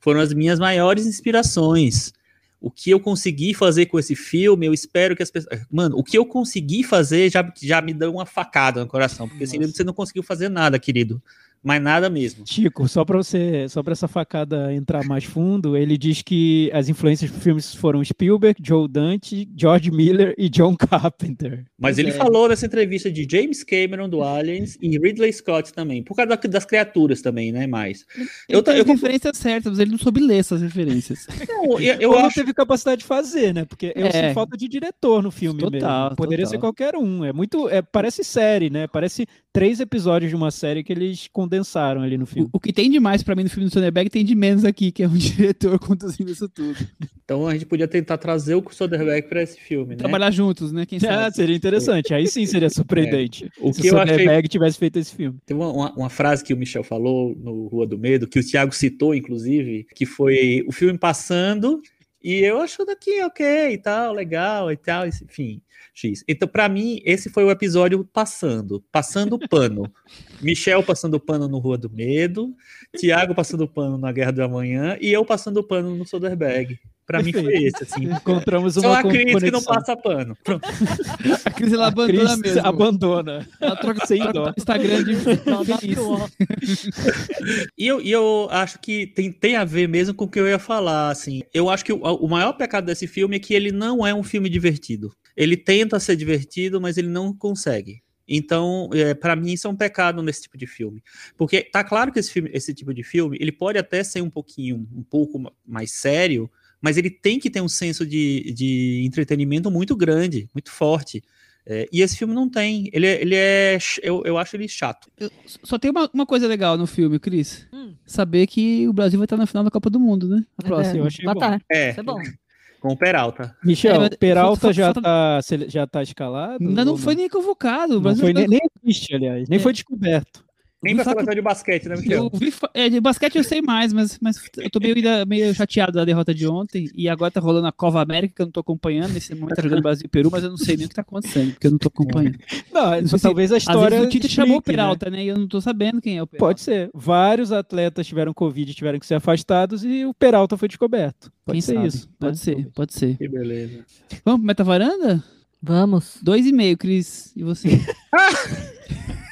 foram as minhas maiores inspirações. O que eu consegui fazer com esse filme, eu espero que as pessoas. Mano, o que eu consegui fazer já, já me deu uma facada no coração, porque assim, você não conseguiu fazer nada, querido mas nada mesmo. Chico, só para você, só para essa facada entrar mais fundo, ele diz que as influências dos filmes foram Spielberg, Joe Dante, George Miller e John Carpenter. Mas ele é. falou nessa entrevista de James Cameron do Aliens e Ridley Scott também, por causa das criaturas também, né? Mais. Eu tem eu, referências certas, mas ele não soube ler essas referências. <laughs> Não, eu, eu acho... não teve capacidade de fazer, né? Porque eu é. sinto falta de diretor no filme total, mesmo. Poderia total. ser qualquer um. É muito, é, parece série, né? Parece três episódios de uma série que eles condensaram ali no filme. O, o que tem demais para mim no filme do Soderbergh tem de menos aqui, que é um <laughs> diretor conduzindo isso tudo. Então a gente podia tentar trazer o Soderbergh para esse filme, né? Trabalhar juntos, né? Quem sabe? Ah, seria interessante. Aí sim seria surpreendente. É. O se que o Soderbergh achei... tivesse feito esse filme. Tem uma, uma, uma, frase que o Michel falou no Rua do Medo, que o Thiago citou, inclusive, que foi o filme passando e eu achando aqui, ok, e tal, legal e tal, enfim. X. Então, para mim, esse foi o episódio passando, passando o pano. <laughs> Michel passando o pano no Rua do Medo, Tiago passando o pano na Guerra do Amanhã e eu passando o pano no Soderbergh. Para mim foi esse, assim. Encontramos uma Só a Cris que não passa pano. Pronto. <laughs> A Cris ela abandona mesmo. abandona. Ela troca sem dó. Instagram de <laughs> e eu, e eu acho que tem, tem a ver mesmo com o que eu ia falar, assim. Eu acho que o, o maior pecado desse filme é que ele não é um filme divertido. Ele tenta ser divertido, mas ele não consegue. Então, é, para mim, isso é um pecado nesse tipo de filme. Porque tá claro que esse, filme, esse tipo de filme, ele pode até ser um pouquinho, um pouco mais sério, mas ele tem que ter um senso de, de entretenimento muito grande, muito forte. É, e esse filme não tem. Ele, é, ele é. Eu, eu acho ele chato. Eu, só tem uma, uma, coisa legal no filme, Cris. Hum. Saber que o Brasil vai estar na final da Copa do Mundo, né? A próxima. É, eu achei bom. É. Isso é bom. <laughs> Com o Peralta. Michel, é, Peralta já, tá, já tá escalado? Ainda não foi nem convocado. não foi tá... nem, nem existe, aliás. Nem é. foi descoberto. Nem falar seleção de basquete, né, Michel? Fa- é, de basquete eu sei mais, mas, mas eu tô meio, ainda- meio chateado da derrota de ontem. E agora tá rolando a Cova América, que eu não tô acompanhando. Nesse momento tá jogando Brasil e Peru, mas eu não sei nem o que tá acontecendo, porque eu não tô acompanhando. <laughs> Não, Não sei se- talvez a Às história. vezes o Tite chamou o né? Peralta, né? E eu não tô sabendo quem é o Peralta. Pode ser. Vários atletas tiveram Covid e tiveram que ser afastados e o Peralta foi descoberto. Pode Quem ser sabe? isso. Pode né? ser, pode ser. Que beleza. Vamos pro Meta Varanda? Vamos. Dois e meio, Cris. E você? <laughs>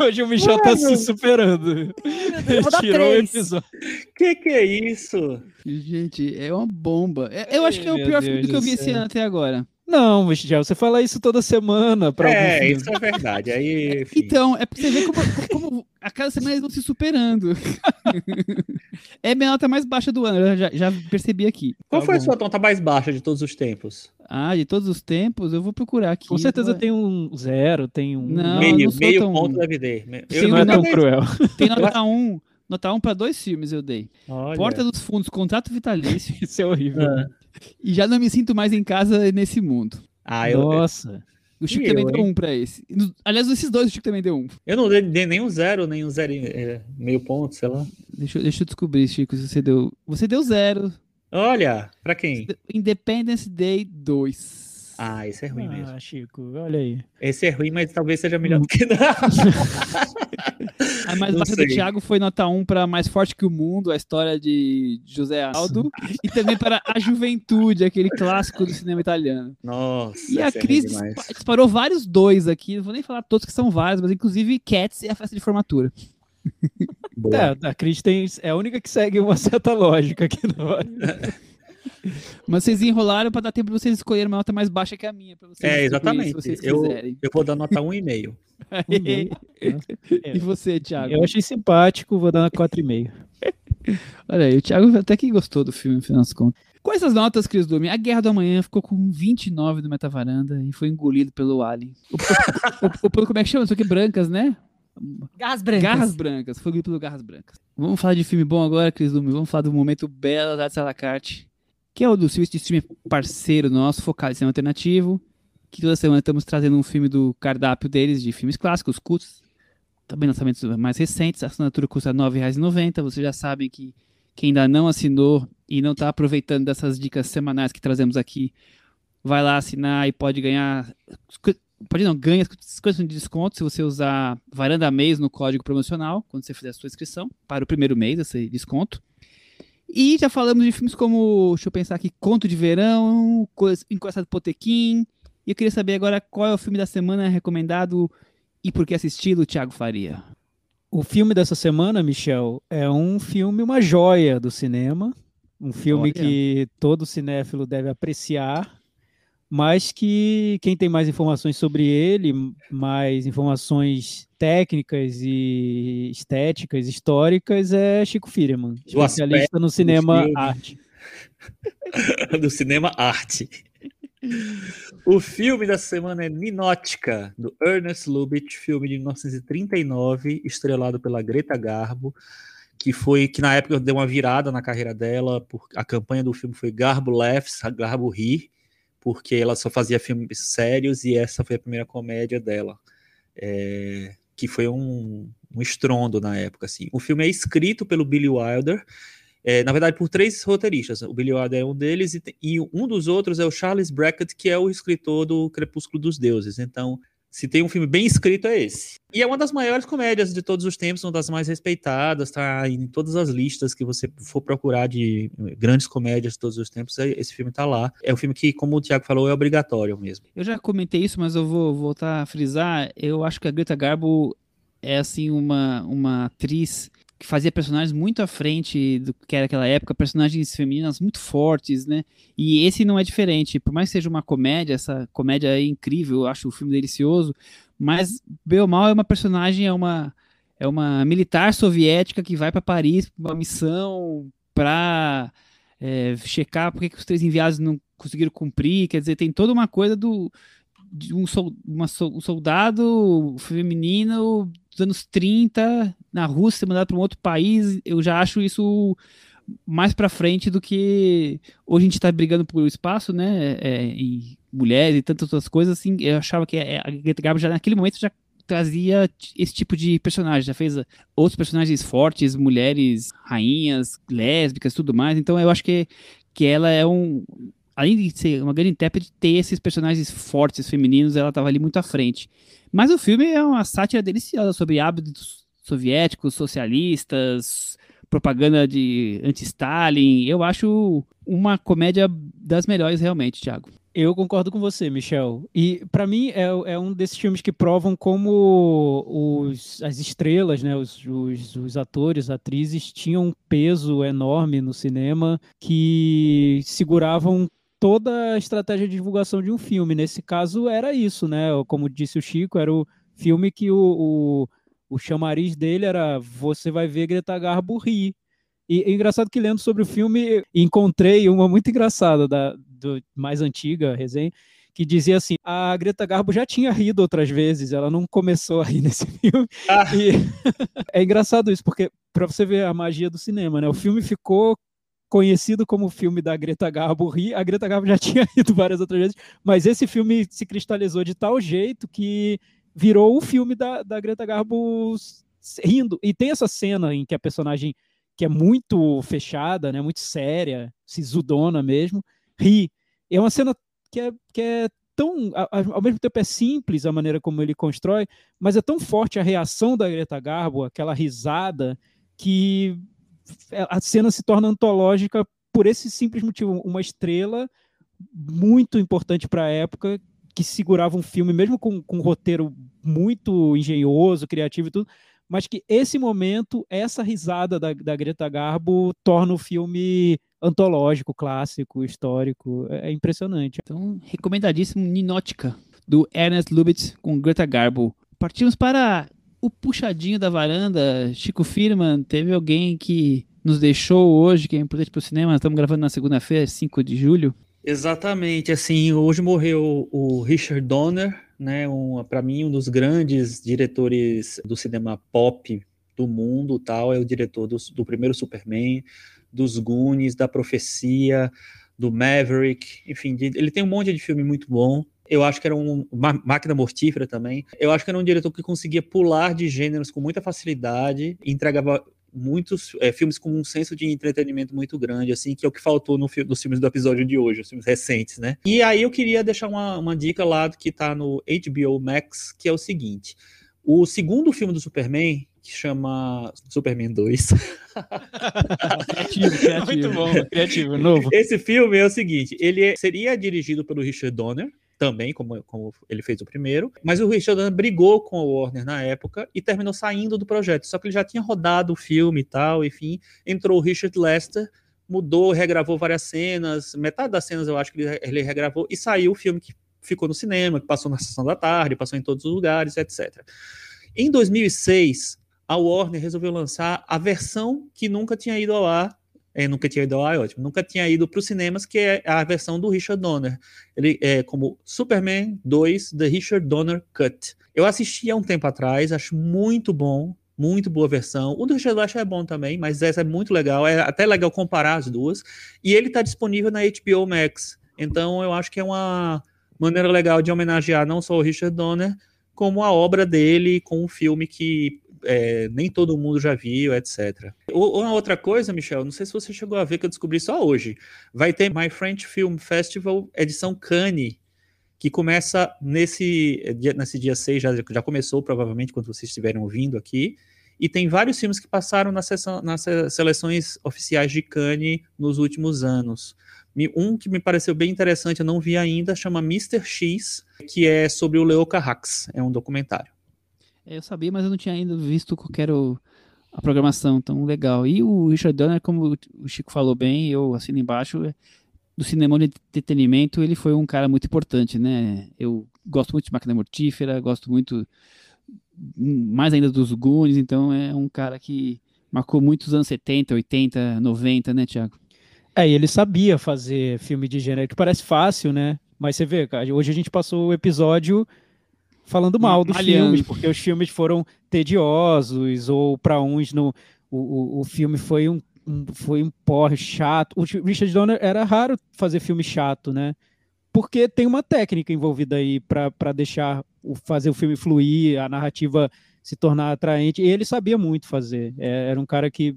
Hoje o Michel tá se superando. Ele tirou o episódio. Que que é isso? Gente, é uma bomba. É- Eu acho que é o pior filme que eu vi esse ano até agora. Não, Michel, você fala isso toda semana pra algum é, isso é verdade. Aí, enfim. Então, é pra você ver como, como a cada semana eles vão se superando. <laughs> é a minha nota mais baixa do ano, eu já, já percebi aqui. Qual tá foi a bom. sua nota mais baixa de todos os tempos? Ah, de todos os tempos, eu vou procurar aqui. Com certeza Vai- tem um zero, tem um. Não, meio não meio tão- ponto deve ter. Sim, Isso não é tão não. cruel. Tem nota 1. Nota 1 pra dois filmes eu dei. Olha. Porta dos Fundos, Contrato Vitalício. <laughs> Isso é horrível. Ah. e já não me sinto mais em casa nesse mundo. Ah, eu, Nossa. O Chico E também eu, deu hein? um pra esse. E Aliás, esses dois o Chico também deu um. eu não dei, nem um zero, nem um zero, é, meio ponto, sei lá. Deixa, eu- deixa eu descobrir, Chico, se você deu. Você deu zero. Olha, pra quem? Independence Day 2. Ah, esse é ruim mesmo. Ah, Chico, olha aí. Esse é ruim, mas talvez seja melhor do que não. <laughs> A mais baixa do. Thiago foi nota 1 para Mais Forte que o Mundo, a história de José Aldo. e também para A Juventude, aquele clássico do cinema italiano. Nossa, E a é Cris dispa- disparou vários dois aqui. Não vou nem falar todos que são vários, mas inclusive Cats e a festa de formatura. Boa. É, a Cris tem, é a única que segue uma certa lógica aqui. Não. <laughs> Mas vocês enrolaram para dar tempo de vocês escolherem uma nota mais baixa que a minha. Pra vocês É, exatamente. Se vocês Eu, quiserem. eu vou dar nota 1,5. <laughs> e você, Thiago? Eu achei simpático, vou dar uma <laughs> 4,5. Olha aí, o Thiago até que gostou do filme, no final das contas. Com essas notas, Cris Dume, a Guerra do Amanhã ficou com 29 no Metavaranda e foi engolido pelo Alien. O, o, o- o- como é que chama? Isso aqui, brancas, né? Garras brancas. Garras Brancas. Foi engolido pelo Garras Brancas. Vamos falar de filme bom agora, Cris Dume. Vamos falar do momento belo da Salacarte, que é o do Serviço de Streaming parceiro nosso, focado em cinema alternativo, que toda semana estamos trazendo um filme do cardápio deles, de filmes clássicos, cultos, também lançamentos mais recentes. A assinatura custa R$ 9,90. Vocês já sabem que quem ainda não assinou e não está aproveitando dessas dicas semanais que trazemos aqui, vai lá assinar e pode ganhar. Pode não, ganha 50% de desconto se você usar varanda mês no código promocional, quando você fizer a sua inscrição, para o primeiro mês, esse desconto. E já falamos de filmes como, deixa eu pensar aqui, Conto de Verão, Coisa- Encosta do Potequim. E eu queria saber agora qual é o filme da semana recomendado e por que assisti-lo, Thiago Faria. O filme dessa semana, Michel, é um filme, uma joia do cinema. Um filme Olha. que todo cinéfilo deve apreciar, mas que quem tem mais informações sobre ele, mais informações técnicas e estéticas, históricas, é Chico Firman, Do especialista no cinema filme. arte. <laughs> do cinema arte. O filme da semana é Ninótica, do Ernest Lubitsch, filme de 1939, estrelado pela Greta Garbo, que foi que na época deu uma virada na carreira dela, por, a campanha do filme foi Garbo Laughs, Garbo Ri, porque ela só fazia filmes sérios e essa foi a primeira comédia dela, é, que foi um, um estrondo na época. Assim. O filme é escrito pelo Billy Wilder, é, na verdade, por três roteiristas. O Billy Wilder é um deles, e, e um dos outros é o Charles Brackett, que é o escritor do Crepúsculo dos Deuses. Então, se tem um filme bem escrito, é esse. E é uma das maiores comédias de todos os tempos, uma das mais respeitadas, tá em todas as listas que você for procurar de grandes comédias de todos os tempos, é- esse filme tá lá. É um filme que, como o Thiago falou, é obrigatório mesmo. Eu já comentei isso, mas eu vou voltar a frisar. Eu acho que a Greta Garbo é assim uma, uma atriz que fazia personagens muito à frente do que era aquela época, personagens femininas muito fortes, né? E esse não é diferente. Por mais que seja uma comédia, essa comédia é incrível, eu acho o filme delicioso, mas bem ou mal é uma personagem, é uma é uma militar soviética que vai para Paris uma missão para checar porque que os três enviados não conseguiram cumprir. Quer dizer, tem toda uma coisa do de um, sol, uma, um soldado feminino dos anos 30 na Rússia, mandado para um outro país. Eu já acho isso mais para frente do que hoje a gente está brigando por espaço, né? É, e mulheres e tantas outras coisas. Assim, eu achava que a a Greta Garbo já naquele momento já trazia esse tipo de personagem. Já fez outros personagens fortes, mulheres, rainhas, lésbicas, tudo mais. Então eu acho que, que ela é um. Além de ser uma grande intérprete, ter esses personagens fortes, femininos, ela estava ali muito à frente. Mas o filme é uma sátira deliciosa sobre hábitos soviéticos, socialistas, propaganda de anti-Stalin. Eu acho uma comédia das melhores, realmente, Thiago. Eu concordo com você, Michel. E para mim é, é, um desses filmes que provam como os, as estrelas, né, os, os, os, atores, atrizes tinham um peso enorme no cinema que seguravam toda a estratégia de divulgação de um filme. Nesse caso era isso, né? Como disse o Chico, era o filme que o, o, o chamariz dele era você vai ver Greta Garbo rir. E é engraçado que lendo sobre o filme, encontrei uma muito engraçada da do, mais antiga resenha, que dizia assim: a Greta Garbo já tinha rido outras vezes, ela não começou a rir nesse <laughs> filme. Ah. E <laughs> é engraçado isso, porque para você ver a magia do cinema, né? O filme ficou conhecido como o filme da Greta Garbo rir, a Greta Garbo já <laughs> tinha rido várias outras vezes, mas esse filme se cristalizou de tal jeito que virou o filme da, da Greta Garbo rindo. E tem essa cena em que a personagem, que é muito fechada, né, muito séria, sisudona mesmo, ri. É uma cena que é, que é tão, ao mesmo tempo é simples a maneira como ele constrói, mas é tão forte a reação da Greta Garbo, aquela risada, que a cena se torna antológica por esse simples motivo. Uma estrela muito importante para a época, que segurava um filme, mesmo com, com um roteiro muito engenhoso, criativo e tudo, mas que esse momento, essa risada da, da Greta Garbo torna o filme antológico, clássico, histórico. É, é impressionante. Então, recomendadíssimo Ninótica, do Ernest Lubitz com Greta Garbo. Partimos para o puxadinho da varanda. Chico Firman, teve alguém que nos deixou hoje, que é importante para o cinema. Estamos gravando na segunda-feira, 5 de julho. Exatamente, assim, hoje morreu o Richard Donner, né, um, para mim um dos grandes diretores do cinema pop do mundo, tal, é o diretor do, do primeiro Superman, dos Goonies, da Profecia, do Maverick, enfim, de, ele tem um monte de filme muito bom. Eu acho que era um, uma máquina mortífera também. Eu acho que era um diretor que conseguia pular de gêneros com muita facilidade, entregava muitos é, filmes com um senso de entretenimento muito grande, assim, que é o que faltou no, nos filmes do episódio de hoje, os filmes recentes, né? E aí eu queria deixar uma, uma dica lá que tá no HBO Max, que é o seguinte: o segundo filme do Superman, que chama Superman 2. criativo, criativo. Muito bom, criativo, novo. Esse filme é o seguinte: ele é, seria dirigido pelo Richard Donner, também, como, como ele fez o primeiro. Mas o Richard Donner brigou com a Warner na época e terminou saindo do projeto. Só que ele já tinha rodado o filme e tal, enfim. Entrou o Richard Lester, mudou, regravou várias cenas. Metade das cenas eu acho que ele, ele regravou e saiu o filme que ficou no cinema, que passou na sessão da tarde, passou em todos os lugares, etc. Em 2006, a Warner resolveu lançar a versão que nunca tinha ido ao ar nunca tinha ido lá, é ótimo. Nunca tinha ido para os cinemas, que é a versão do Richard Donner. Ele é como Superman 2, The Richard Donner Cut. Eu assisti há um tempo atrás, acho muito bom, muito boa versão. O do Richard Lester é bom também, mas essa é muito legal. É até legal comparar as duas. E ele está disponível na HBO Max. Então eu acho que é uma maneira legal de homenagear não só o Richard Donner, como a obra dele com um filme que é, nem todo mundo já viu, etc. Uma outra coisa, Michel, não sei se você chegou a ver que eu descobri só hoje. Vai ter My French Film Festival edição Cannes, que começa nesse dia, nesse dia 6, já, já começou provavelmente quando vocês estiverem ouvindo aqui. E tem vários filmes que passaram nas, sessão, nas seleções oficiais de Cannes nos últimos anos. Um que me pareceu bem interessante, eu não vi ainda, chama Mr. X, que é sobre o Leo Carrax, é um documentário. É, eu sabia, mas eu não tinha ainda visto qualquer o, a programação tão legal. E o Richard Donner, como o Chico falou bem, eu assino embaixo, é, do cinema de entretenimento, ele foi um cara muito importante, né? Eu gosto muito de Máquina Mortífera, gosto muito mais ainda dos Goonies, então é um cara que marcou muitos anos 70, 80, 90, né, Tiago? É, e ele sabia fazer filme de gênero, que parece fácil, né? Mas você vê, hoje a gente passou o episódio falando mal dos Malhando. filmes, porque os filmes foram tediosos, ou para uns no, o, o, o, filme foi um, um, foi um porre chato. O Richard Donner era raro fazer filme chato, né? porque tem uma técnica envolvida aí para deixar o, fazer o filme fluir, a narrativa se tornar atraente. E ele sabia muito fazer. É, era um cara que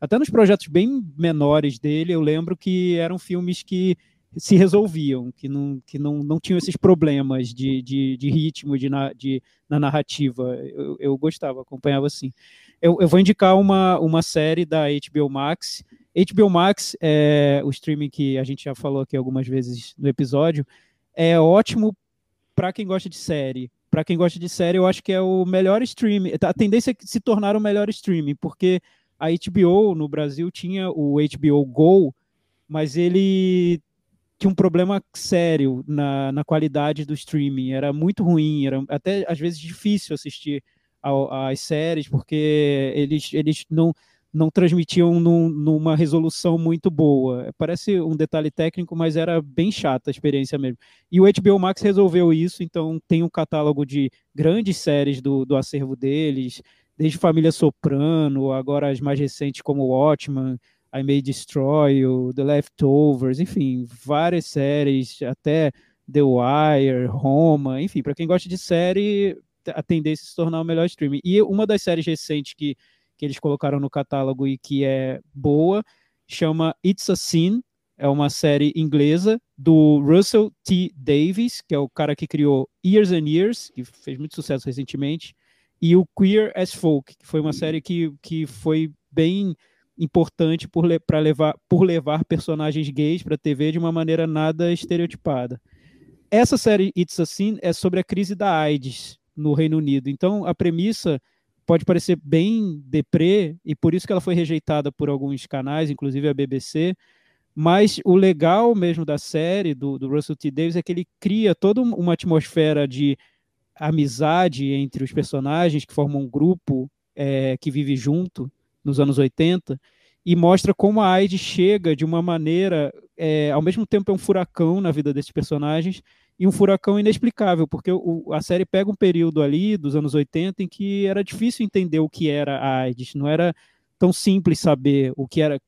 até nos projetos bem menores dele, eu lembro que eram filmes que se resolviam, que não, que não, não tinham esses problemas de, de, de ritmo de, na, de, na narrativa. Eu, eu gostava, acompanhava assim. Eu, eu vou indicar uma, uma série da HBO Max. HBO Max é o streaming que a gente já falou aqui algumas vezes no episódio. É ótimo para quem gosta de série. Para quem gosta de série, eu acho que é o melhor streaming. A tendência é se tornar o melhor streaming, porque a HBO no Brasil tinha o HBO Go, mas ele tinha um problema sério na, na qualidade do streaming. Era muito ruim, era até às vezes difícil assistir às séries, porque eles, eles não, não transmitiam num, numa resolução muito boa. Parece um detalhe técnico, mas era bem chata a experiência mesmo. E o HBO Max resolveu isso, então tem um catálogo de grandes séries do, do acervo deles, desde Família Soprano, agora as mais recentes como Watchmen, I May Destroy, o The Leftovers, enfim, várias séries, até The Wire, Roma, enfim, para quem gosta de série, a tendência é se tornar o melhor streaming. E uma das séries recentes que, que eles colocaram no catálogo e que é boa, chama It's a Sin, é uma série inglesa do Russell T. Davies, que é o cara que criou Years and Years, que fez muito sucesso recentemente, e o Queer as Folk, que foi uma série que, que foi bem importante por, le levar, por levar personagens gays para a TV de uma maneira nada estereotipada. Essa série It's Assim é sobre a crise da AIDS no Reino Unido. Então, a premissa pode parecer bem deprê, e por isso que ela foi rejeitada por alguns canais, inclusive a BBC, mas o legal mesmo da série, do, do Russell T. Davis, é que ele cria toda uma atmosfera de amizade entre os personagens que formam um grupo é, que vive junto nos anos 80 e mostra como a AIDS chega de uma maneira, é, ao mesmo tempo é um furacão na vida desses personagens e um furacão inexplicável, porque o, a série pega um período ali dos anos 80 em que era difícil entender o que era a AIDS, não era tão simples saber o que era,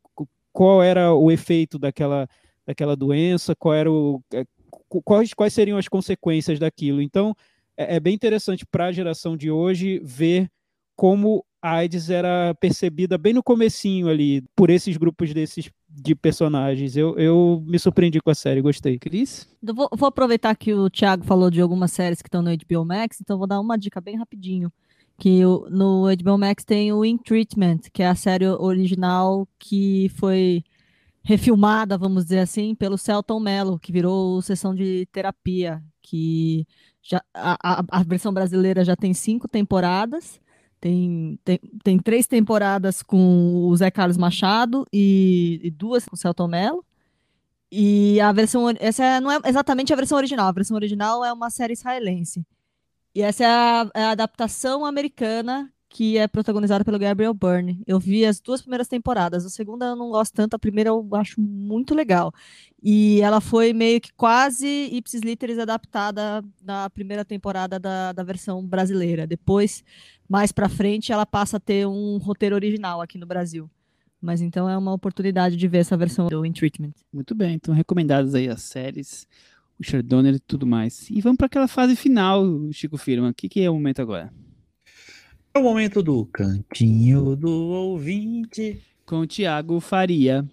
qual era o efeito daquela, daquela doença, qual era o, é, quais, quais seriam as consequências daquilo. Então, é, é bem interessante para a geração de hoje ver como a AIDS era percebida bem no comecinho ali, por esses grupos desses de personagens. Eu, eu me surpreendi com a série, gostei. Cris? Vou, vou, aproveitar que o Thiago falou de algumas séries que estão no HBO Max, então vou dar uma dica bem rapidinho. Que no HBO Max tem o In Treatment, que é a série original que foi refilmada, vamos dizer assim, pelo Celton Mello, que virou sessão de terapia, que já, a, a, a versão brasileira já tem cinco temporadas, tem, tem, tem três temporadas com o Zé Carlos Machado e, e duas com o Celton Mello. E a versão. Essa é, não é exatamente a versão original. A versão original é uma série israelense. E essa é a, é a adaptação americana que é protagonizada pelo Gabriel Byrne. Eu vi as duas primeiras temporadas. A segunda eu não gosto tanto, a primeira eu acho muito legal. E ela foi meio que quase ipsis literis adaptada na primeira temporada da, da versão brasileira. Depois, mais para frente, ela passa a ter um roteiro original aqui no Brasil. Mas então é uma oportunidade de ver essa versão do In Treatment. Muito bem, então recomendadas aí as séries, o Shardonner e tudo mais. E vamos para aquela fase final, Chico Firma. O que, que é o momento agora? É o momento do Cantinho do Ouvinte. Com o Tiago Faria.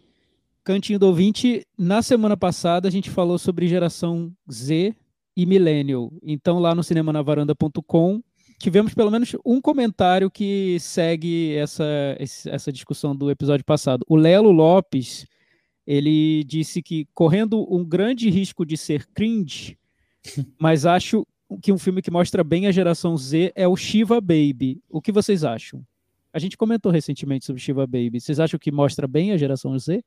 Cantinho do Ouvinte, na semana passada a gente falou sobre geração Z e Millennial. Então lá no cinemanavaranda.com tivemos pelo menos um comentário que segue essa, essa discussão do episódio passado. O Lelo Lopes, ele disse que correndo um grande risco de ser cringe, <laughs> mas acho que um filme que mostra bem a geração Z é o Shiva Baby. O que vocês acham? A gente comentou recentemente sobre Shiva Baby. Vocês acham que mostra bem a geração Z?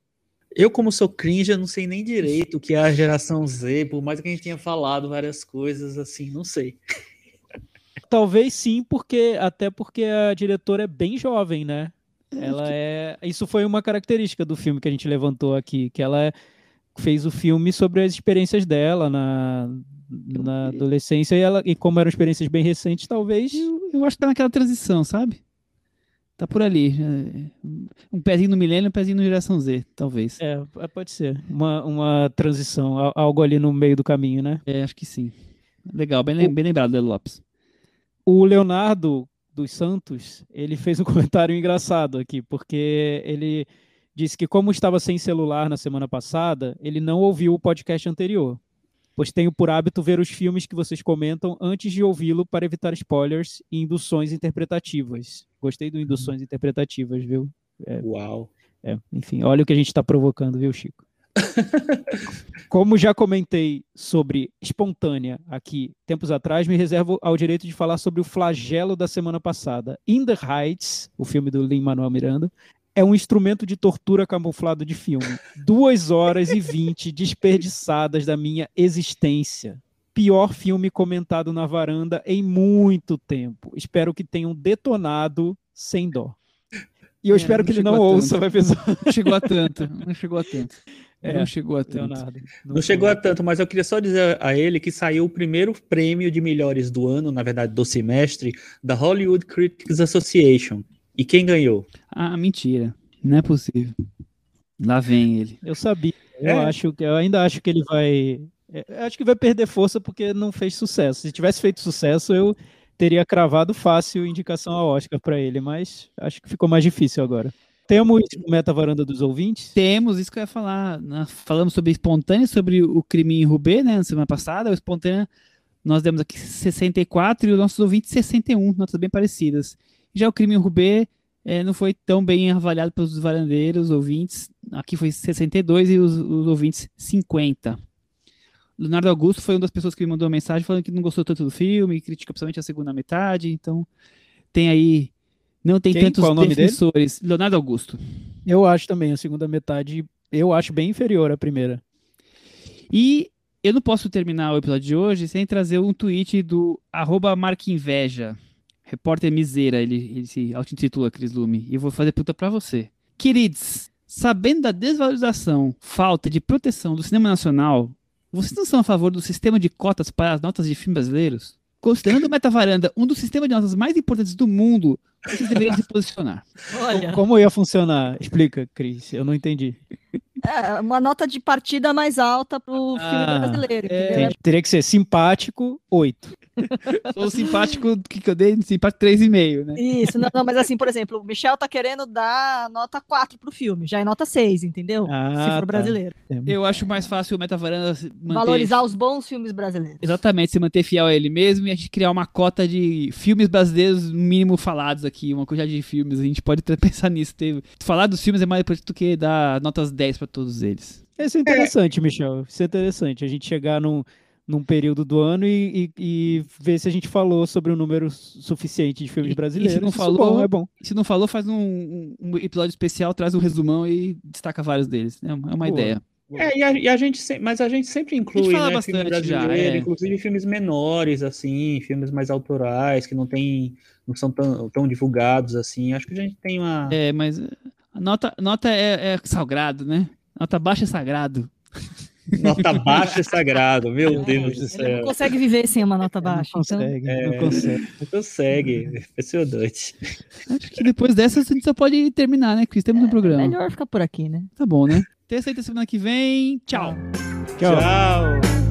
Eu, como sou cringe, não sei nem direito o que é a geração Z, por mais que a gente tenha falado várias coisas, assim, não sei. <laughs> Talvez sim, porque até porque a diretora é bem jovem, né? Ela é. Isso foi uma característica do filme que a gente levantou aqui, que ela fez o filme sobre as experiências dela na, na adolescência e, ela, e como eram experiências bem recentes, talvez. Eu, eu acho que tá naquela transição, sabe? Tá por ali. é, Um pezinho no milênio, um pezinho no geração Z, talvez. É, é, pode ser. Uma, uma transição, al- algo ali no meio do caminho, né? É, acho que sim. Legal, bem, lem- bem lembrado, Lelo Lopes. O Leonardo dos Santos, ele fez um <laughs> comentário engraçado aqui, porque ele disse que como estava sem celular na semana passada, ele não ouviu o podcast anterior. Pois tenho por hábito ver os filmes que vocês comentam antes de ouvi-lo para evitar spoilers e induções interpretativas. Gostei do induções interpretativas, viu? Uau. É, enfim, olha o que a gente está provocando, viu, Chico? <laughs> Como já comentei sobre espontânea aqui tempos atrás, me reservo ao direito de falar sobre o flagelo da semana passada. In the Heights, o filme do Lin-Manuel Miranda, é um instrumento de tortura camuflado de filme. Duas horas e vinte desperdiçadas da minha existência. Pior filme comentado na varanda em muito tempo. Espero que tenham detonado sem dó. E eu É, espero não que ele não ouça, tanto. vai pensar. Não chegou a tanto. Não chegou a tanto. É, não chegou a tanto. Leonardo. Não chegou a tanto, mas eu queria só dizer a ele que saiu o primeiro prêmio de melhores do ano, na verdade do semestre, da Hollywood Critics Association. E quem ganhou? Ah, mentira. Não é possível. Lá vem ele. Eu sabia. É. Eu acho que eu ainda acho que ele vai. é, eu acho que vai perder força porque não fez sucesso. Se tivesse feito sucesso, eu teria cravado fácil indicação ao Oscar para ele, mas acho que ficou mais difícil agora. Temos o Meta Varanda dos ouvintes. Temos isso que eu ia falar. né? Falamos sobre espontânea, sobre o crime em Rubê, né? Na semana passada. O espontânea, nós demos aqui 64 e os nossos ouvintes 61, notas bem parecidas. Já o crime Rubê eh, não foi tão bem avaliado pelos varandeiros, ouvintes. Aqui foi 62 e os, os ouvintes 50. Leonardo Augusto foi uma das pessoas que me mandou uma mensagem falando que não gostou tanto do filme, critica principalmente a segunda metade. Então, tem aí. Não tem Quem? tantos Qual defensores. Leonardo Augusto. Eu acho também a segunda metade, eu acho bem inferior à primeira. E eu não posso terminar o episódio de hoje sem trazer um tweet do arroba Marquinveja, repórter miseira, ele, ele se auto-intitula Cris Lume, e eu vou fazer pergunta pra você. Queridos, sabendo da desvalorização, falta de proteção do cinema nacional, vocês não são a favor do sistema de cotas para as notas de filmes brasileiros? Considerando o Metavaranda um dos sistemas de notas mais importantes do mundo, vocês deveriam se posicionar. Olha, Como ia funcionar? Explica, Cris. Eu não entendi. é uma nota de partida mais alta pro Ah, filme brasileiro. é. Teria que ser simpático, 8. <laughs> Sou simpático, que, eu dei? Simpático 3,5, né? Isso, não, não, mas assim, por exemplo, o Michel tá querendo dar nota 4 pro filme, já é nota 6, entendeu? Ah, Se for tá. brasileiro. Eu acho mais fácil o Metavaranda manter... Valorizar os bons filmes brasileiros. Exatamente, se manter fiel a ele mesmo e a gente criar uma cota de filmes brasileiros no mínimo falados aqui, uma quantidade de filmes. A gente pode até <laughs> pensar nisso. Ter... Falar dos filmes é mais importante do que dar notas 10 para todos eles. Isso é interessante, Michel. Isso é interessante. A gente chegar num, num período do ano e, e- e ver se a gente falou sobre um número suficiente de filmes E- e se brasileiros. não Isso falou- bom, é bom. Se não falou, faz um, um- episódio especial, traz um resumão e destaca vários deles. É uma, é uma ideia. É, e a, e a gente, se- mas a gente sempre inclui, fala né, filme bastante já, brasileiro, é. inclusive filmes menores, assim, filmes mais autorais, que não tem, não são tão, tão divulgados, assim. Acho que a gente tem uma... É, mas a nota, nota é, é sagrado, né? Nota baixa é sagrado. <laughs> Nota baixa e sagrado, meu É, Deus do céu. não consegue viver sem uma nota Não baixa. Então, consegue, É. não consegue. Não consegue, impressionante. Acho que depois dessa a gente só pode terminar, né, Cris? Temos um programa. melhor ficar por aqui, né? Tá bom, né? Terça e semana que vem. Tchau. Tchau. Tchau.